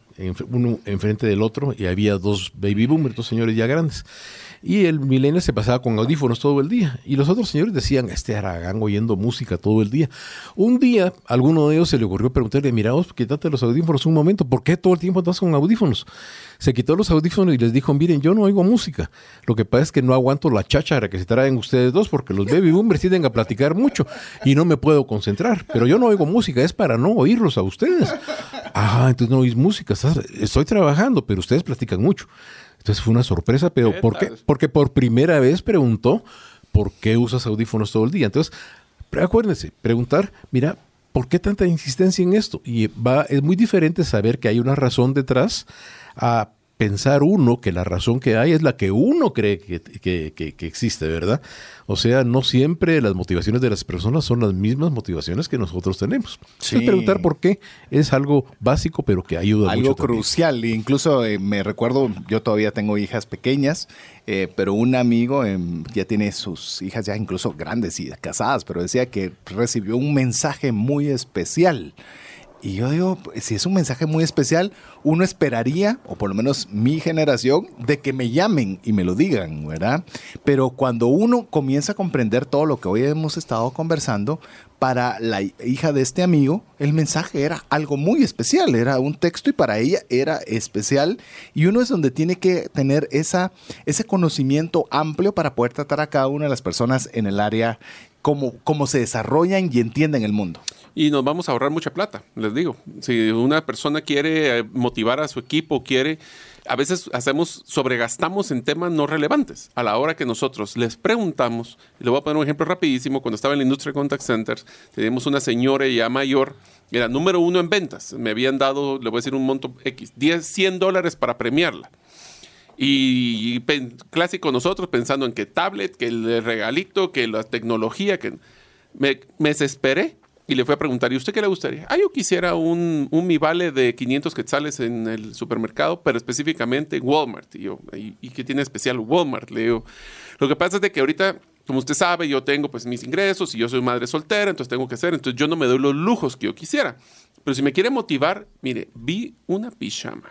Speaker 4: uno enfrente del otro, y había dos baby boomers, dos señores ya grandes. Y el milenio se pasaba con audífonos todo el día. Y los otros señores decían, este Aragán oyendo música todo el día. Un día, alguno de ellos se le ocurrió preguntarle, mira vos, quítate los audífonos un momento, ¿por qué todo el tiempo estás con audífonos? Se quitó los audífonos y les dijo, miren, yo no oigo música. Lo que pasa es que no aguanto la cháchara que se traen ustedes dos, porque los baby boomers tienden a platicar mucho y no me puedo concentrar. Pero yo no oigo música, es para no oírlos a ustedes. Ah, entonces no oís música, estoy trabajando, pero ustedes platican mucho. Entonces fue una sorpresa, pero ¿por qué? Porque por primera vez preguntó, ¿por qué usas audífonos todo el día? Entonces, acuérdense, preguntar, mira, ¿por qué tanta insistencia en esto? Y va, es muy diferente saber que hay una razón detrás a pensar uno que la razón que hay es la que uno cree que, que, existe, ¿verdad? O sea, no siempre las motivaciones de las personas son las mismas motivaciones que nosotros tenemos. Sí. preguntar por qué es algo básico, pero que ayuda
Speaker 1: algo mucho. Algo crucial. Incluso eh, me recuerdo, yo todavía tengo hijas pequeñas, eh, pero un amigo em, ya tiene sus hijas ya incluso grandes y casadas, pero decía que recibió un mensaje muy especial y yo digo, si es un mensaje muy especial, uno esperaría, o por lo menos mi generación, de que me llamen y me lo digan, ¿verdad? Pero cuando uno comienza a comprender todo lo que hoy hemos estado conversando, para la hija de este amigo, el mensaje era algo muy especial, era un texto y para ella era especial. Y uno es donde tiene que tener ese conocimiento amplio para poder tratar a cada una de las personas en el área como, como se desarrollan y entienden el mundo
Speaker 3: y nos vamos a ahorrar mucha plata, les digo. Si una persona quiere eh, motivar a su equipo, quiere, a veces hacemos, sobregastamos en temas no relevantes. A la hora que nosotros les preguntamos, y le voy a poner un ejemplo rapidísimo, cuando estaba en la industria contact centers, teníamos una señora ya mayor, era número uno en ventas, me habían dado, le voy a decir un monto X, 10, 100 dólares para premiarla. Y, clásico nosotros pensando en que tablet, que el regalito, que la tecnología, que me, me desesperé y le fui a preguntar, ¿y usted qué le gustaría? Ah, yo quisiera un, un Mi Vale de 500 quetzales en el supermercado, pero específicamente Walmart. Y yo, ¿y, qué tiene especial Walmart? Le digo, lo que pasa es de que ahorita, como usted sabe, yo tengo pues mis ingresos y yo soy madre soltera, entonces tengo que hacer, entonces yo no me doy los lujos que yo quisiera. Pero si me quiere motivar, mire, vi una pijama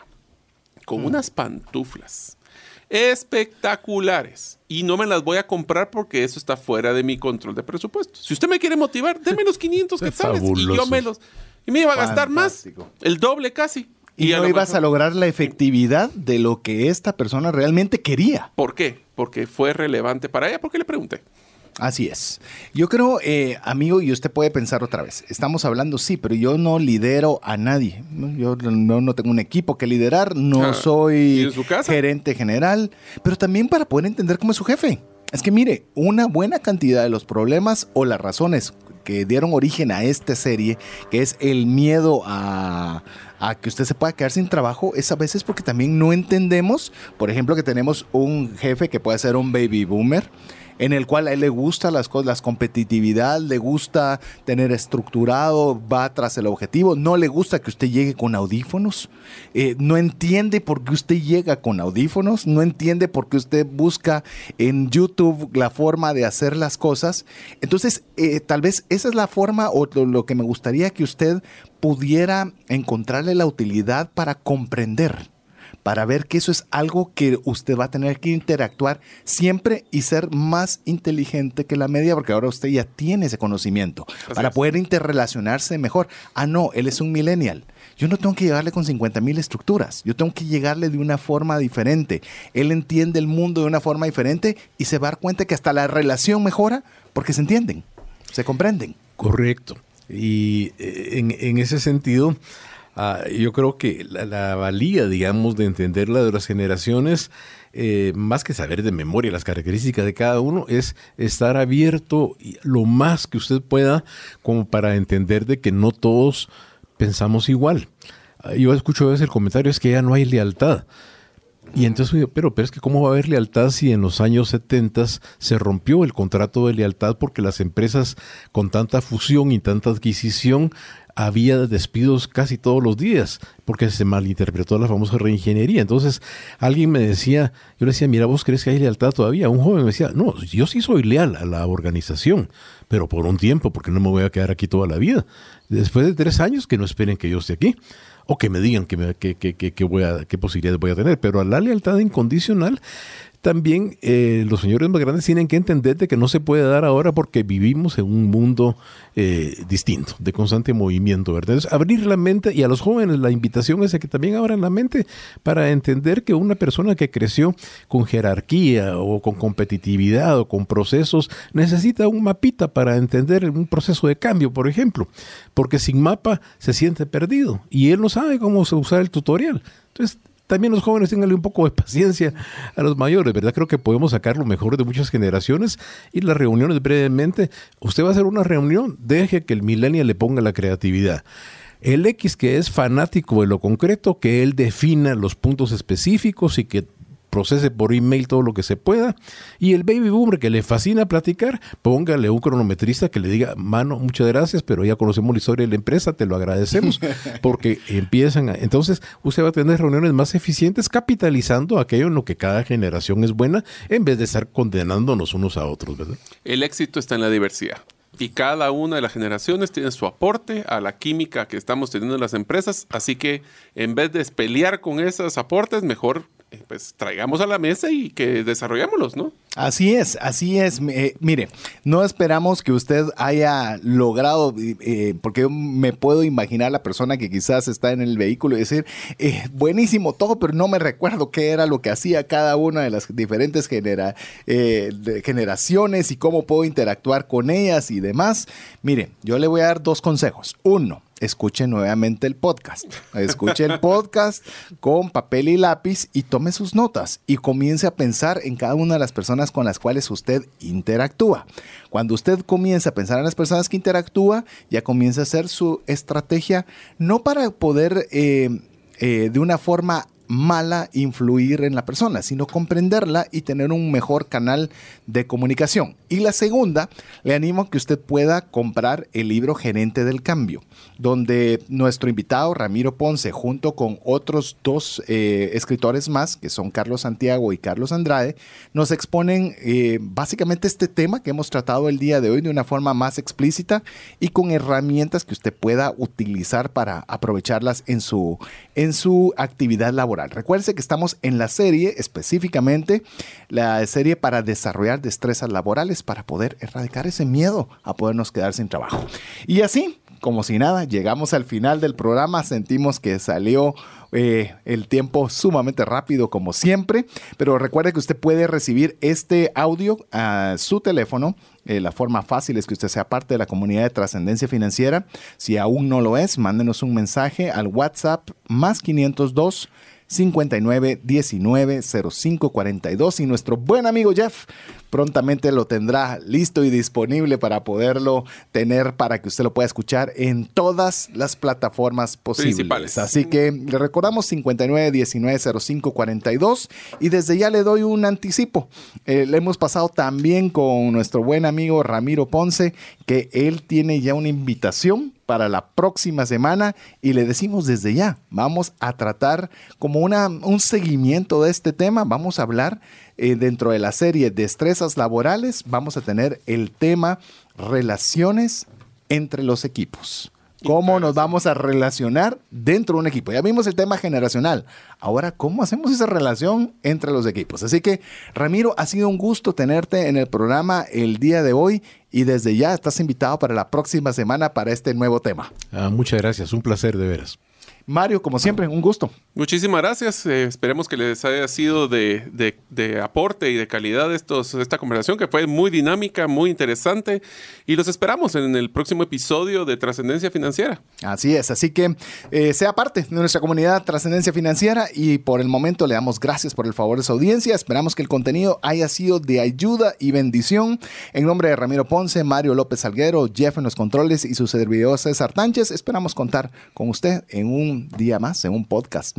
Speaker 3: con mm. unas pantuflas espectaculares. Y no me las voy a comprar porque eso está fuera de mi control de presupuesto. Si usted me quiere motivar, déme los 500 quetzales y yo me los... Y me iba a gastar más, el doble casi.
Speaker 1: Y, no ibas a lograr la efectividad de lo que esta persona realmente quería.
Speaker 3: ¿Por qué? Porque fue relevante para ella. ¿Por qué le pregunté?
Speaker 1: Así es. Yo creo, eh, amigo, y usted puede pensar otra vez, estamos hablando, sí, pero yo no lidero a nadie. Yo no, tengo un equipo que liderar, no ah, soy gerente general, pero también para poder entender cómo es su jefe. Es que mire, una buena cantidad de los problemas o las razones que dieron origen a esta serie, que es el miedo a, a que usted se pueda quedar sin trabajo, es a veces porque también no entendemos, por ejemplo, que tenemos un jefe que puede ser un baby boomer en el cual a él le gusta las cosas, la competitividad, le gusta tener estructurado, va tras el objetivo, no le gusta que usted llegue con audífonos, eh, no entiende por qué usted llega con audífonos, no entiende por qué usted busca en YouTube la forma de hacer las cosas. Entonces, eh, tal vez esa es la forma o lo que me gustaría que usted pudiera encontrarle la utilidad para comprender para ver que eso es algo que usted va a tener que interactuar siempre y ser más inteligente que la media, porque ahora usted ya tiene ese conocimiento para poder interrelacionarse mejor. Ah, no, él es un millennial. Yo no tengo que llegarle con 50 mil estructuras, yo tengo que llegarle de una forma diferente. Él entiende el mundo de una forma diferente y se va a dar cuenta que hasta la relación mejora porque se entienden, se comprenden.
Speaker 4: Correcto. Y eh, en, en ese sentido, Ah, yo creo que la, valía, digamos, de entender la de las generaciones, eh, más que saber de memoria las características de cada uno, es estar abierto lo más que usted pueda como para entender de que no todos pensamos igual. Ah, yo escucho a veces el comentario, es que ya no hay lealtad. Y entonces, pero, pero es que ¿cómo va a haber lealtad si en los años 70 se rompió el contrato de lealtad porque las empresas con tanta fusión y tanta adquisición había despidos casi todos los días porque se malinterpretó la famosa reingeniería. Entonces alguien me decía, yo le decía, mira, vos crees que hay lealtad todavía. Un joven me decía, no, yo sí soy leal a la organización, pero por un tiempo, porque no me voy a quedar aquí toda la vida. Después de tres años, que no esperen que yo esté aquí. o que me digan que, me- que, que- que- voy a, qué posibilidades voy a tener. Pero a la lealtad incondicional, también eh, los señores más grandes tienen que entender de que no se puede dar ahora porque vivimos en un mundo eh, distinto, de constante movimiento, ¿verdad? Entonces, abrir la mente y a los jóvenes la invitación es a que también abran la mente para entender que una persona que creció con jerarquía o con competitividad o con procesos necesita un mapita para entender un proceso de cambio, por ejemplo, porque sin mapa se siente perdido y él no sabe cómo usar el tutorial. Entonces, también los jóvenes tengan un poco de paciencia a los mayores, ¿verdad? Creo que podemos sacar lo mejor de muchas generaciones y las reuniones brevemente. Usted va a hacer una reunión, deje que el millennial le ponga la creatividad. El X que es fanático de lo concreto, que él defina los puntos específicos y que procese por email todo lo que se pueda. Y el baby boomer que le fascina platicar, póngale un cronometrista que le diga, mano, muchas gracias, pero ya conocemos la historia de la empresa, te lo agradecemos, porque empiezan a... Entonces, usted va a tener reuniones más eficientes capitalizando aquello en lo que cada generación es buena, en vez de estar condenándonos unos a otros, ¿verdad?
Speaker 3: El éxito está en la diversidad. Y cada una de las generaciones tiene su aporte a la química que estamos teniendo en las empresas. Así que en vez de pelear con esos aportes, mejor pues traigamos a la mesa y que desarrollémoslos, ¿no?
Speaker 1: Así es, así es. Eh, mire, no esperamos que usted haya logrado, eh, porque yo me puedo imaginar la persona que quizás está en el vehículo y decir, eh, buenísimo todo, pero no me recuerdo qué era lo que hacía cada una de las diferentes eh, generaciones y cómo puedo interactuar con ellas y demás. Mire, yo le voy a dar dos consejos. Uno, escuche nuevamente el podcast. Escuche el podcast con papel y lápiz y tome sus notas y comience a pensar en cada una de las personas con las cuales usted interactúa. Cuando usted comienza a pensar en las personas que interactúa, ya comienza a hacer su estrategia, no para poder eh, eh, de una forma mala influir en la persona, sino comprenderla y tener un mejor canal de comunicación. Y la segunda, le animo a que usted pueda comprar el libro Gerente del Cambio, donde nuestro invitado Ramiro Ponce, junto con otros dos eh, escritores más, que son Carlos Santiago y Carlos Andrade, nos exponen eh, básicamente este tema que hemos tratado el día de hoy de una forma más explícita y con herramientas que usted pueda utilizar para aprovecharlas en su, en su actividad laboral. Recuerde que estamos en la serie, específicamente la serie para desarrollar destrezas laborales para poder erradicar ese miedo a podernos quedar sin trabajo. Y así, como si nada, llegamos al final del programa, sentimos que salió eh, el tiempo sumamente rápido como siempre, pero recuerde que usted puede recibir este audio a su teléfono. Eh, la forma fácil es que usted sea parte de la comunidad de trascendencia financiera. Si aún no lo es, mándenos un mensaje al WhatsApp más 502 59 19 05 42 y nuestro buen amigo Jeff prontamente lo tendrá listo y disponible para poderlo tener para que usted lo pueda escuchar en todas las plataformas posibles.
Speaker 3: Principales.
Speaker 1: Así que le recordamos 59 19 05 42 y desde ya le doy un anticipo. Eh, le hemos pasado también con nuestro buen amigo Ramiro Ponce que él tiene ya una invitación para la próxima semana y le decimos desde ya, vamos a tratar como una, un seguimiento de este tema, vamos a hablar eh, dentro de la serie Destrezas Laborales, vamos a tener el tema relaciones entre los equipos. ¿Cómo nos vamos a relacionar dentro de un equipo? Ya vimos el tema generacional. Ahora, ¿cómo hacemos esa relación entre los equipos? Así que, Ramiro, ha sido un gusto tenerte en el programa el día de hoy y desde ya estás invitado para la próxima semana para este nuevo tema.
Speaker 4: Ah, muchas gracias, un placer de veras.
Speaker 1: Mario, como siempre, un gusto.
Speaker 3: Muchísimas gracias. Eh, esperemos que les haya sido de, de- aporte y de calidad esta conversación que fue muy dinámica, muy interesante. Y los esperamos en el próximo episodio de Trascendencia Financiera.
Speaker 1: Así es, así que eh, sea parte de nuestra comunidad Trascendencia Financiera y por el momento le damos gracias por el favor de su audiencia. Esperamos que el contenido haya sido de ayuda y bendición. En nombre de Ramiro Ponce, Mario López Salguero, Jeff en los controles y su servidor César Tánchez, esperamos contar con usted en un día más, en un podcast